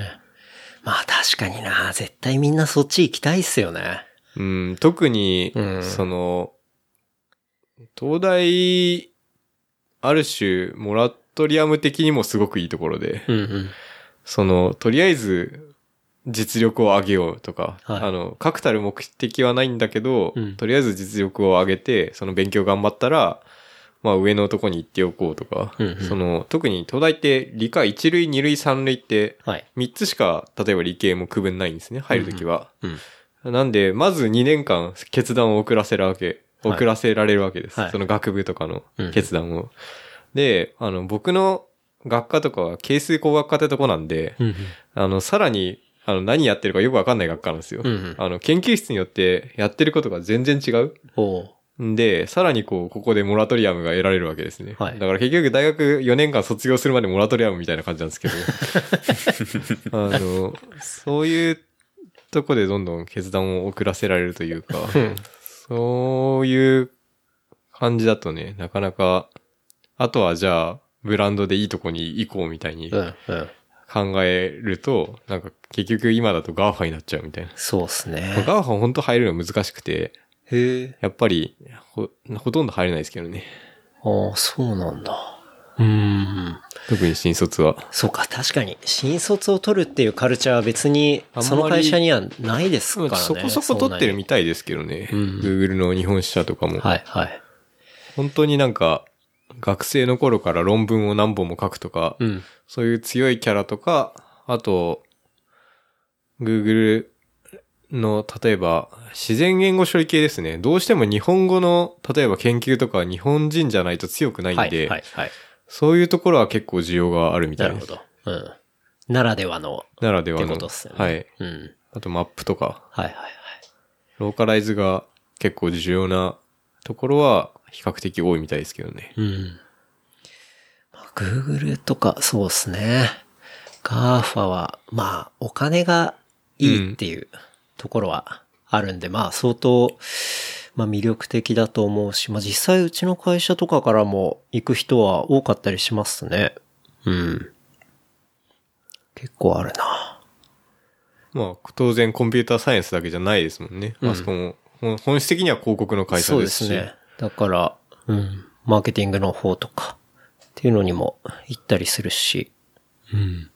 まあ確かにな、絶対みんなそっち行きたいっすよね。うん、特に、うんその、東大、ある種、モラトリアム的にもすごくいいところで、うんうん。その、とりあえず、実力を上げようとか、はいあの、確たる目的はないんだけど、うんとりあえず実力を上げて、その勉強頑張ったら、まあ上のとこに行っておこうとか、うんうんその、特に東大って理科1類、2類、3類って、はい。3つしか、例えば理系も区分ないんですね、入るときは。うん。なんで、まず2年間決断を遅らせるわけ、はい遅らせられるわけです。はいその学部とかのうん決断を。で、あの、僕の学科とかは係数工学科ってとこなんで、うんあの、さらに、あの、何やってるかよくわかんない学科なんですよ。うんうんあの、研究室によってやってることが全然違う。おうんで、さらにこう、ここでモラトリアムが得られるわけですね。はいだから結局大学4年間卒業するまでモラトリアムみたいな感じなんですけど。[laughs] あの、そういうとこでどんどん決断を遅らせられるというか、うん。そういう感じだとね、なかなか、あとはじゃあ、ブランドでいいとこに行こうみたいにうん。うん。考えると、なんか結局今だと GAFA になっちゃうみたいな。そうっすね。 GAFA 本当入るの難しくて、へえ。やっぱりほ、ほとんど入れないですけどね。ああ、そうなんだ。うーん。特に新卒は。そうか、確かに。新卒を取るっていうカルチャーは別に、あんまりその会社にはないですからね。そこそこ取ってるみたいですけどね。うん Google の日本支社とかも。はい、はい。本当になんか、学生の頃から論文を何本も書くとか、うん。そういう強いキャラとか、あと、Google の、例えば、自然言語処理系ですね。どうしても日本語の、例えば研究とか日本人じゃないと強くないんで、はい、はい、はい。そういうところは結構需要があるみたです。ないるほど。うん。ならではの、ってならではの。ことですよね。はい。うん。あとマップとか、はい、はい、ローカライズが結構重要なところは比較的多いみたいですけどね。はい。うん。まあ Google とか、そうですね。GAFA は、まあ、お金がいいっていうところはあるんで、まあ、相当、まあ、魅力的だと思うし、まあ、実際うちの会社とかからも行く人は多かったりしますね。うん。結構あるな。まあ、当然コンピューターサイエンスだけじゃないですもんね。うんあそこも、本質的には広告の会社そうでし。ですすね。だから、うん。マーケティングの方とか、っていうのにも行ったりするし。うん。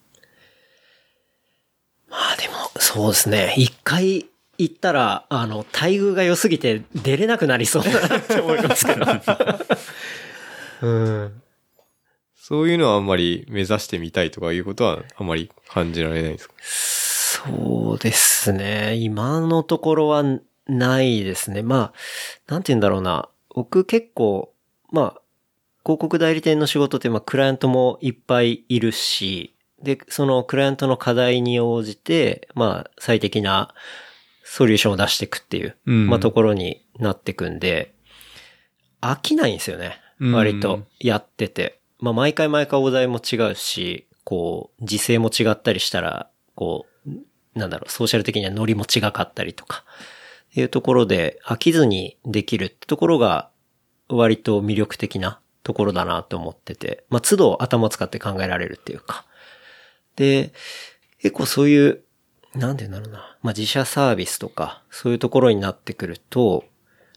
まあでも、そうですね。一回行ったら、あの、待遇が良すぎて出れなくなりそうだなって思いますけど。[laughs] うん。そういうのはあんまり目指してみたいとかいうことはあまり感じられないですか？そうですね。今のところはないですね。まあ、なんて言うんだろうな。僕結構、まあ、広告代理店の仕事って、まあ、クライアントもいっぱいいるし、で、そのクライアントの課題に応じて、まあ、最適なソリューションを出していくっていう、うんまあ、ところになっていくんで、飽きないんですよね。うん割とやってて。まあ、毎回毎回お題も違うし、こう、時勢も違ったりしたら、こう、なんだろう、ソーシャル的にはノリも違かったりとか、いうところで飽きずにできるってところが、割と魅力的なところだなと思ってて、まあ、都度頭を使って考えられるっていうか。で、結構そういう、なんて言うんだろうな、まあ、自社サービスとか、そういうところになってくると、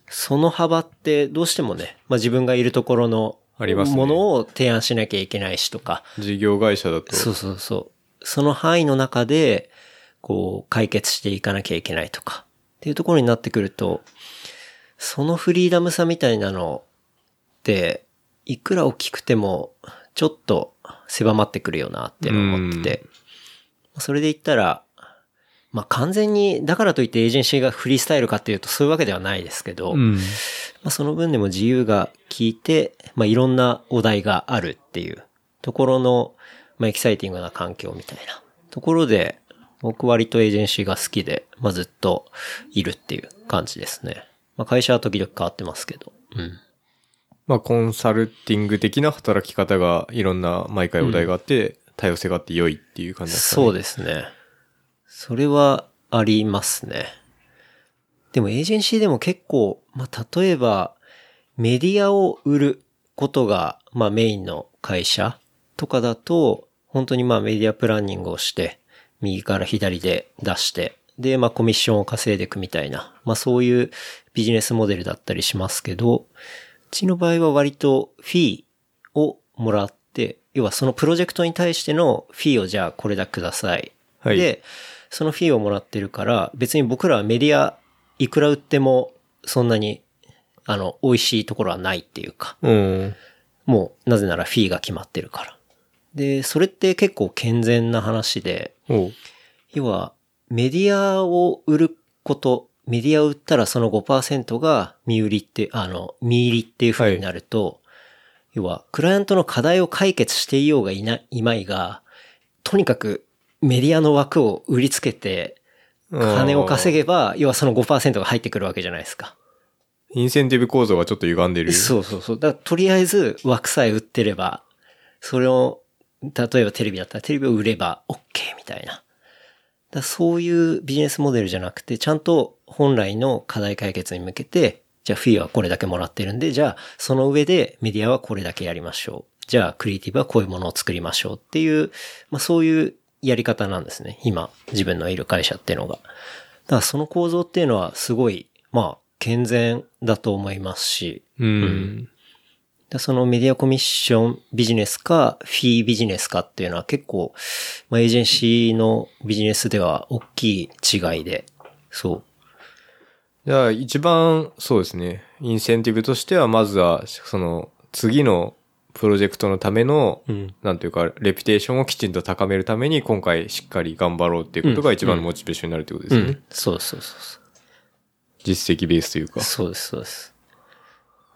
その幅ってどうしてもね、まあ、自分がいるところのありますねものを提案しなきゃいけないしとか、事業会社だと。そうそうそう。その範囲の中で、こう、解決していかなきゃいけないとか、っていうところになってくると、そのフリーダムさみたいなのって、いくら大きくても、ちょっと狭まってくるよなって思ってて、それで言ったら、まあ完全に、だからといってエージェンシーがフリースタイルかっていうとそういうわけではないですけど、うん。まあ、その分でも自由が効いて、まあ、いろんなお題があるっていうところの、まあ、エキサイティングな環境みたいなところで、僕割とエージェンシーが好きで、まあ、ずっといるっていう感じですね。まあ、会社は時々変わってますけど。うん。まあ、コンサルティング的な働き方がいろんな毎回お題があって、多様性があって良いっていう感じですかね。そうですね。それはありますね。でもエージェンシーでも結構、まあ、例えば、メディアを売ることが、まあ、メインの会社とかだと、本当にまあ、メディアプランニングをして、右から左で出して、で、まあ、コミッションを稼いでいくみたいな、まあ、そういうビジネスモデルだったりしますけど、うちの場合は割とフィーをもらって、要はそのプロジェクトに対してのフィーをじゃあこれだけください。はいで、そのフィーをもらってるから、別に僕らはメディアいくら売ってもそんなに、あの、美味しいところはないっていうか、うん。もうなぜならフィーが決まってるから。で、それって結構健全な話で、要は、メディアを売ること、メディアを売ったらその5%が見売りって、あの、見入りっていう風になると、要は、クライアントの課題を解決していようがいない、いまいが、とにかくメディアの枠を売りつけて、金を稼げば、要はその5%が入ってくるわけじゃないですか。インセンティブ構造がちょっと歪んでる？そうそうそう。だとりあえず枠さえ売ってれば、それを、例えばテレビだったらテレビを売れば OK みたいな。だそういうビジネスモデルじゃなくて、ちゃんと本来の課題解決に向けて、じゃあフィーはこれだけもらってるんで、じゃあその上でメディアはこれだけやりましょう。じゃあクリエイティブはこういうものを作りましょうっていう、まあそういうやり方なんですね。今、自分のいる会社っていうのが。だからその構造っていうのはすごい、まあ健全だと思いますし、うん。でそのメディアコミッションビジネスか、フィービジネスかっていうのは結構、まあ、エージェンシーのビジネスでは大きい違いで、そう。じゃあ一番そうですね、インセンティブとしてはまずは、その次のプロジェクトのための、うんなんていうか、レピュテーションをきちんと高めるために今回しっかり頑張ろうっていうことが一番のモチベーションになるってことですよね。うん。そうそうそうそう。実績ベースというか。そうです、そうです。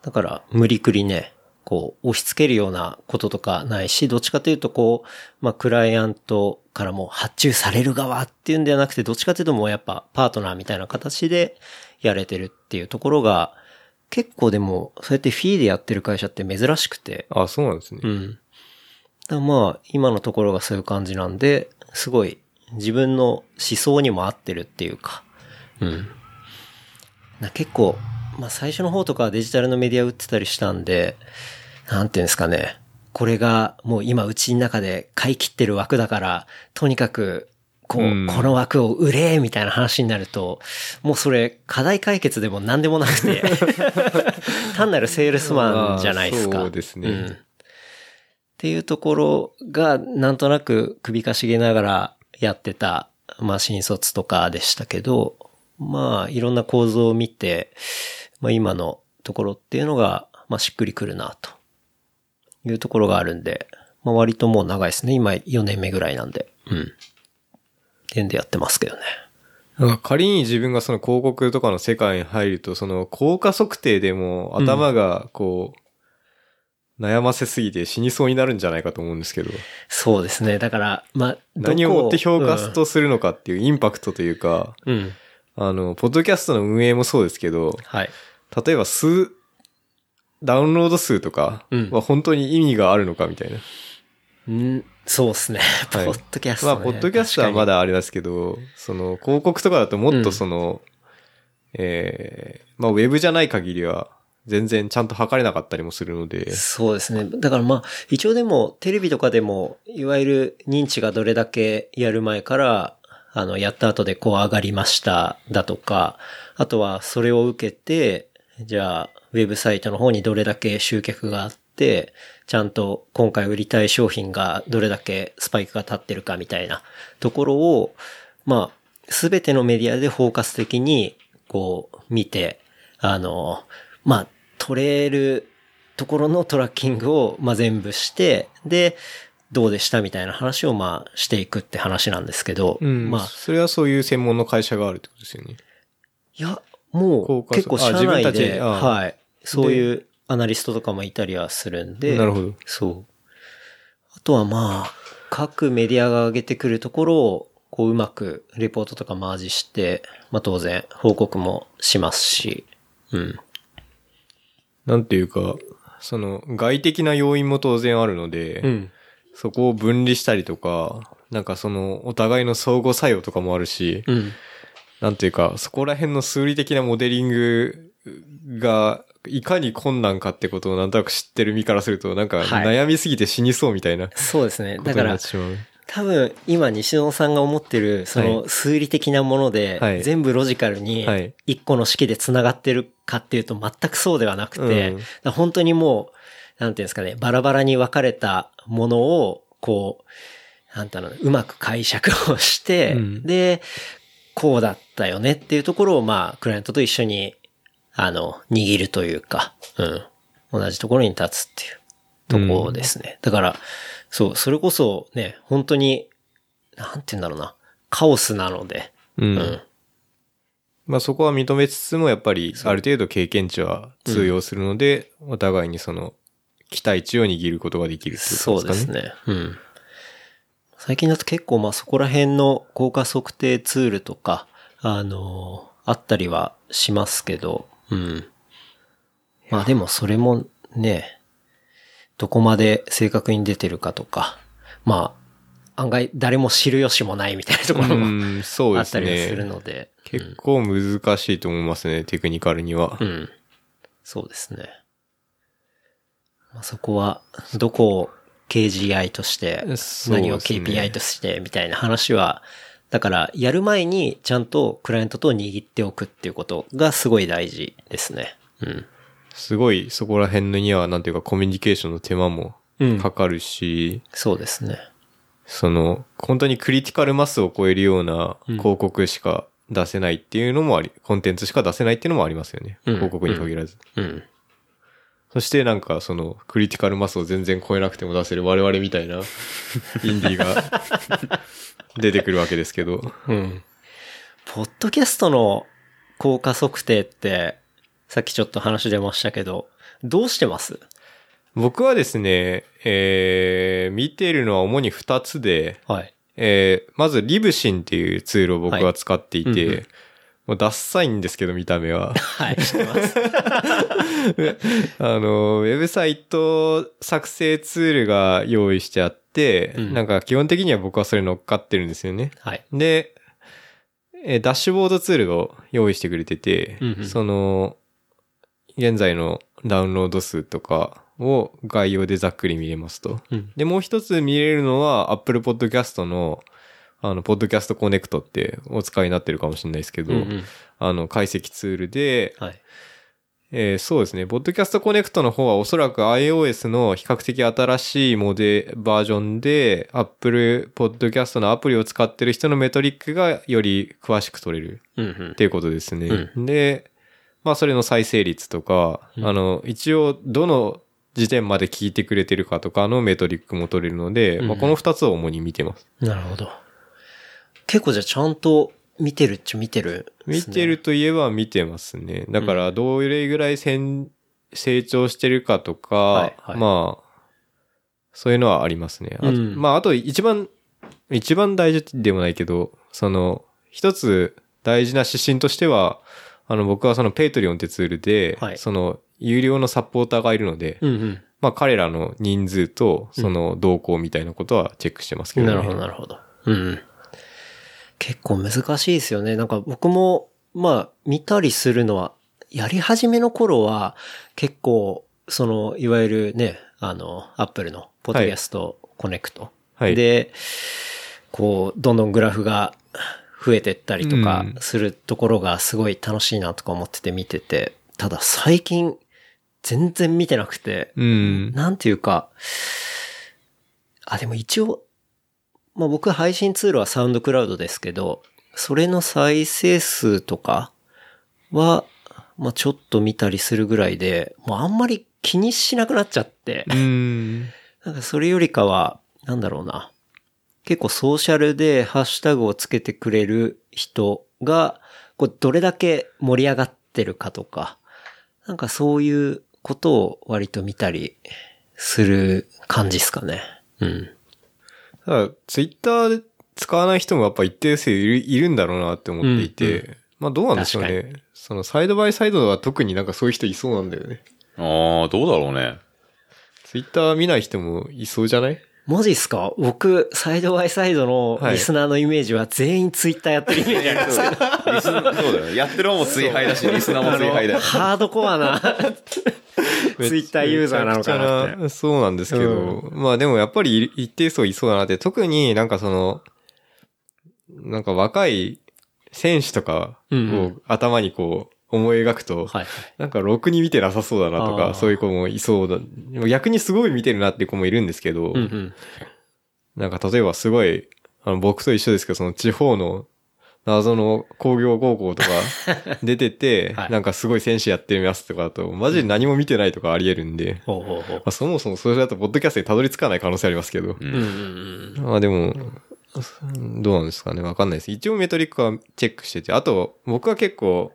だから、無理くりね、こう、押し付けるようなこととかないし、どっちかというと、こう、まあ、クライアントからも発注される側っていうんではなくて、どっちかというともうやっぱ、パートナーみたいな形でやれてるっていうところが、結構でも、そうやってフィーでやってる会社って珍しくて、あ、そうなんですね。うん。だまあ、今のところがそういう感じなんで、すごい自分の思想にも合ってるっていうか、うん。な結構、まあ最初の方とかはデジタルのメディア売ってたりしたんで、なんていうんですかね。これがもう今うちの中で買い切ってる枠だから、とにかく、こう、うんこの枠を売れみたいな話になると、もうそれ課題解決でも何でもなくて、[laughs] 単なるセールスマンじゃないですか。まあそうですねんっていうところが、なんとなく首かしげながらやってた、まあ新卒とかでしたけど、まあいろんな構造を見て、まあ今のところっていうのが、まあしっくりくるな、というところがあるんで、まあ割ともう長いですね。今4年目ぐらいなんで。うん。っていうんでやってますけどね。なんか仮に自分がその広告とかの世界に入ると、その効果測定でも頭がこう、悩ませすぎて死にそうになるんじゃないかと思うんですけど、そうですね。だから、まあ、何をもって評価とするのかっていうインパクトというか、うん。うん。あの、ポッドキャストの運営もそうですけど、はい。例えば数、ダウンロード数とかうんは本当に意味があるのかみたいな。うん、そうですね。ポはいッドキャスト、まあ、ね。ポッドキャストはまだ。だあれですけど、その、広告とかだともっとその、えーまあ、ウェブじゃない限りは、全然ちゃんと測れなかったりもするので、そうですね。だからまあ、一応でも、テレビとかでも、いわゆる認知がどれだけやる前から、あの、やった後でこう上がりました、だとか、あとはそれを受けて、じゃあ、ウェブサイトの方にどれだけ集客があって、ちゃんと今回売りたい商品がどれだけスパイクが立ってるかみたいなところを、まあ、すべてのメディアでフォーカス的に、こう、見て、あの、まあ、取れるところのトラッキングを、まあ、全部して、で、どうでしたみたいな話を、まあ、していくって話なんですけど、うん。まあ、それはそういう専門の会社があるってことですよね。いや、もう、結構社内で、はい、そういうアナリストとかもいたりはするんで、なるほど。そう。あとはまあ、各メディアが上げてくるところを、こううまくレポートとかマージして、まあ当然報告もしますし、うん。なんていうか、その、外的な要因も当然あるので、うん。そこを分離したりとか、なんかその、お互いの相互作用とかもあるし、うん。なんていうか、そこら辺の数理的なモデリングが、いかに困難かってことをなんとなく知ってる身からすると、なんかはい。悩みすぎて死にそうみたいなこそうですね。だから。多分今西野さんが思ってる、そはの数理的なもので、はい。全部ロジカルにはい。一個の式で繋がってるかっていうと全くそうではなくて、本当にもう、なんていうんですかね、バラバラに分かれたものを、こう、なんていうの、うまく解釈をして、うん。で、こうだったよねっていうところを、まあ、クライアントと一緒に、あの、握るというか、うん。同じところに立つっていうところですね。だから、そう、それこそね、本当に、なんて言うんだろうな、カオスなので、うん。うん。まあそこは認めつつも、やっぱりある程度経験値は通用するので、お互いにその、期待値を握ることができるってことそうですかね。ですね。うん。最近だと結構まあそこら辺の効果測定ツールとか、あのーあったりはしますけど、うん。まあでもそれもね、どこまで正確に出てるかとか、まあ、案外誰も知る由もないみたいなところうもん、そうあったりはするね。ので、結構難しいと思いますね、テクニカルにはう。ん。そうですね。まあ、そこは、どこを KGI として、何を KPI として、みたいな話は、だから、やる前にちゃんとクライアントと握っておくっていうことがすごい大事ですね。うん。すごいそこら辺のには、なんていうかコミュニケーションの手間もうんかかるし、そうですね。その、本当にクリティカルマスを超えるようなうん広告しか出せないっていうのもあり、コンテンツしか出せないっていうのもありますよね。うん広告に限らず。うん。そしてなんかそのクリティカルマスを全然超えなくても出せる我々みたいな [laughs] インディーが出てくるわけですけど。うん。ポッドキャストの効果測定って、さっきちょっと話出ましたけど、どうしてます？僕はですね、えー、見てるのは主に二つで、はい。えー、まずリブシンっていうツールを僕は使っていて、はいうんうんもうダッサいんですけど見た目は。はい、知ってます。[laughs] あの、ウェブサイト作成ツールが用意してあって、うんなんか基本的には僕はそれ乗っかってるんですよね。はい。で、えーダッシュボードツールを用意してくれてて、うんうんその、現在のダウンロード数とかを概要でざっくり見れますと。うん。で、もう一つ見れるのは Apple Podcast の、あの、Podcast Connect ってお使いになってるかもしれないですけど、うんうんあの、解析ツールで、はい。えーそうですね。Podcast Connect の方はおそらく iOS の比較的新しいモデバージョンで Apple Podcast のアプリを使ってる人のメトリックがより詳しく取れるうんうんっていうことですね。うで、まあそれの再生率とか、うんあの、一応どの時点まで聞いてくれてるかとかのメトリックも取れるので、うんまあこの二つを主に見てます。なるほど。結構じゃあちゃんと見てるっちゃ見てる、見てる。といえば見てますね。だから、どれぐらいせん成長してるかとか、はいはいまあ、そういうのはありますね。あとうんまあ、あと一番、一番大事でもないけど、その、一つ大事な指針としては、あの、僕はその Patreon ってツールで、はいその、有料のサポーターがいるので、うんうん。まあ、彼らの人数と、その、動向みたいなことはチェックしてますけどね。なるほど、なるほど。うん。結構難しいですよね。なんか僕も、まあ、見たりするのは、やり始めの頃は、結構、その、いわゆるね、あの、 Apple の、 Podcast Connect。はいで、こう、どんどんグラフが増えてったりとかうんするところがすごい楽しいなとか思ってて見てて、ただ最近、全然見てなくて、うん。なんていうか、あ、でも一応、まあ僕配信ツールはサウンドクラウドですけど、それの再生数とかは、まあちょっと見たりするぐらいで、もうあんまり気にしなくなっちゃって、うん。なんかそれよりかは、なんだろうな。結構ソーシャルでハッシュタグをつけてくれる人が、こうどれだけ盛り上がってるかとか、なんかそういうことを割と見たりする感じですかね。うん。ただ、ツイッターで使わない人もやっぱ一定数いるいるんだろうなって思っていて、うんまあどうなんでしょう確ね。そのサイドバイサイドは特になんかそういう人いそうなんだよね。ああ、どうだろうね。ツイッター見ない人もいそうじゃない？マジっすか？僕、サイドバイサイドのリスナーのイメージは全員ツイッターやってるイメージあります。[laughs] けど、リスナー、そうだよ。ね。やってる方も追廃だし、リスナーも追廃だよ。ハードコアな [laughs] ツイッターユーザーなのかなそうなんですけど、まあでもやっぱり一定数いそうだなって、特になんかその、なんか若い選手とかうんうを頭にこう思い描くと、はい。なんかろくに見てなさそうだなとか、そういう子もいそうだ。でも逆にすごい見てるなっていう子もいるんですけど、うんうん。なんか例えばすごい、あの僕と一緒ですけど、その地方の謎の工業高校とか [laughs] 出てて、はいなんかすごい選手やってみますとかだと、マジで何も見てないとかあり得るんで、そもそもそれだとポッドキャストにたどり着かない可能性ありますけど。うん。まあでも、どうなんですかねわかんないです。一応メトリックはチェックしてて、あと僕は結構、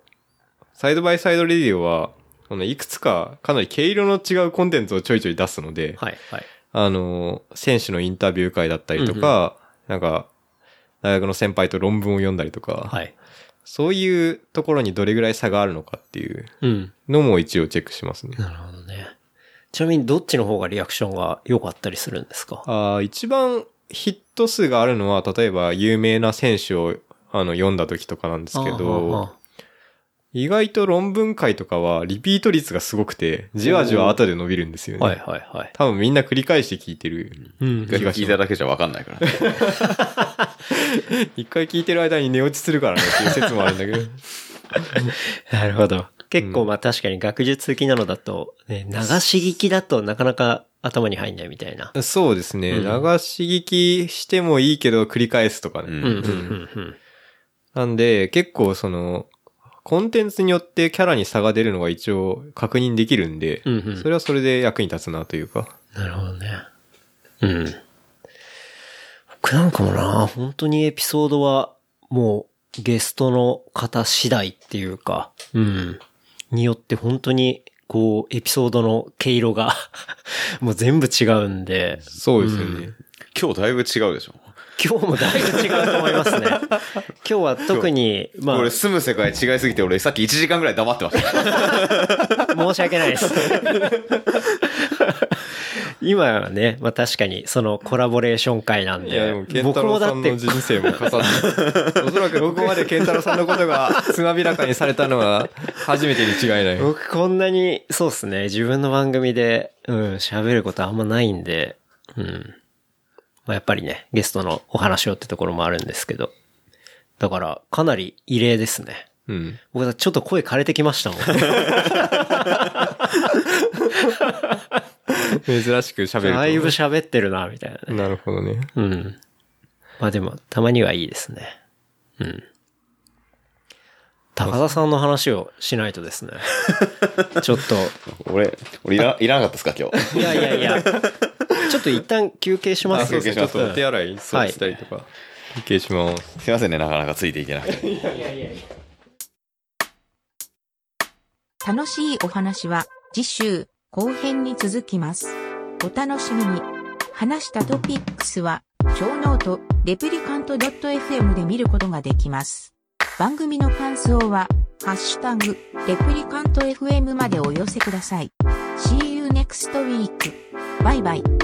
サイドバイサイドレディオは、このいくつかかなり毛色の違うコンテンツをちょいちょい出すので、はいはい。あの、選手のインタビュー会だったりとか、なんか、大学の先輩と論文を読んだりとか、はい。そういうところにどれぐらい差があるのかっていううん。のも一応チェックしますね。なるほどね。ちなみにどっちの方がリアクションが良かったりするんですか？あー一番ヒット数があるのは、例えば有名な選手をあの読んだ時とかなんですけあど、意外と論文会とかはリピート率がすごくて、じわじわ後で伸びるんですよね。はいはいはい。多分みんな繰り返して聞いてる。うん気がします聞いただけじゃわかんないからね。[laughs] 一回聞いてる間に寝落ちするからねっていう説もあるんだけど。[laughs] なるほど。結構まあ確かに学術的なのだと、ね、流し聞きだとなかなか頭に入んないみたいな。そうですね。うん流し聞きしてもいいけど繰り返すとかね。うんうんうんうんなんで、結構その、コンテンツによってキャラに差が出るのが一応確認できるんで、うんうんそれはそれで役に立つなというか。なるほどね。うん。僕なんかもな、本当にエピソードは、もう、ゲストの方次第っていうか、うん。によって本当に、こう、エピソードの毛色が、[laughs] もう全部違うんで、そうですよね。今日だいぶ違うでしょ。今日もだいぶ違うと思いますね。[laughs] 今日は特に、まあ俺、住む世界違いすぎて、俺さっき1時間ぐらい黙ってました。[laughs] 申し訳ないです。今はね、まあ確かにそのコラボレーション会なんいや、ででも、、ケンタ僕ロもだってウさんの人生も重なって、[laughs] おそらくここまでケンタロウさんのことがつまびらかにされたのは初めてに違いない。僕こんなに、そうっすね、自分の番組で、うん、喋ることあんまないんで、うん。まあ、やっぱりね、ゲストのお話をってところもあるんですけど。だから、かなり異例ですね。うん。僕はちょっと声枯れてきましたもん。珍しく喋ると。だいぶ喋ってるな、みたいなね。なるほどね。うん。まあでも、たまにはいいですね。うん。高田さんの話をしないとですね。[laughs] ちょっと、俺、俺いら、いらなかったですか、今日？いやいやいや、ちょっと一旦休憩しますあ、そうですね。ちょっとお手うん洗いそうしたりとか。休憩します。すいませんね、なかなかついていけなくて。楽しいお話は次週後編に続きます。お楽しみに。話したトピックスは、 show note、 replicant.fm で見ることができます。番組の感想は、ハッシュタグ、レプリカント FM までお寄せください。See you next week. バイバイ。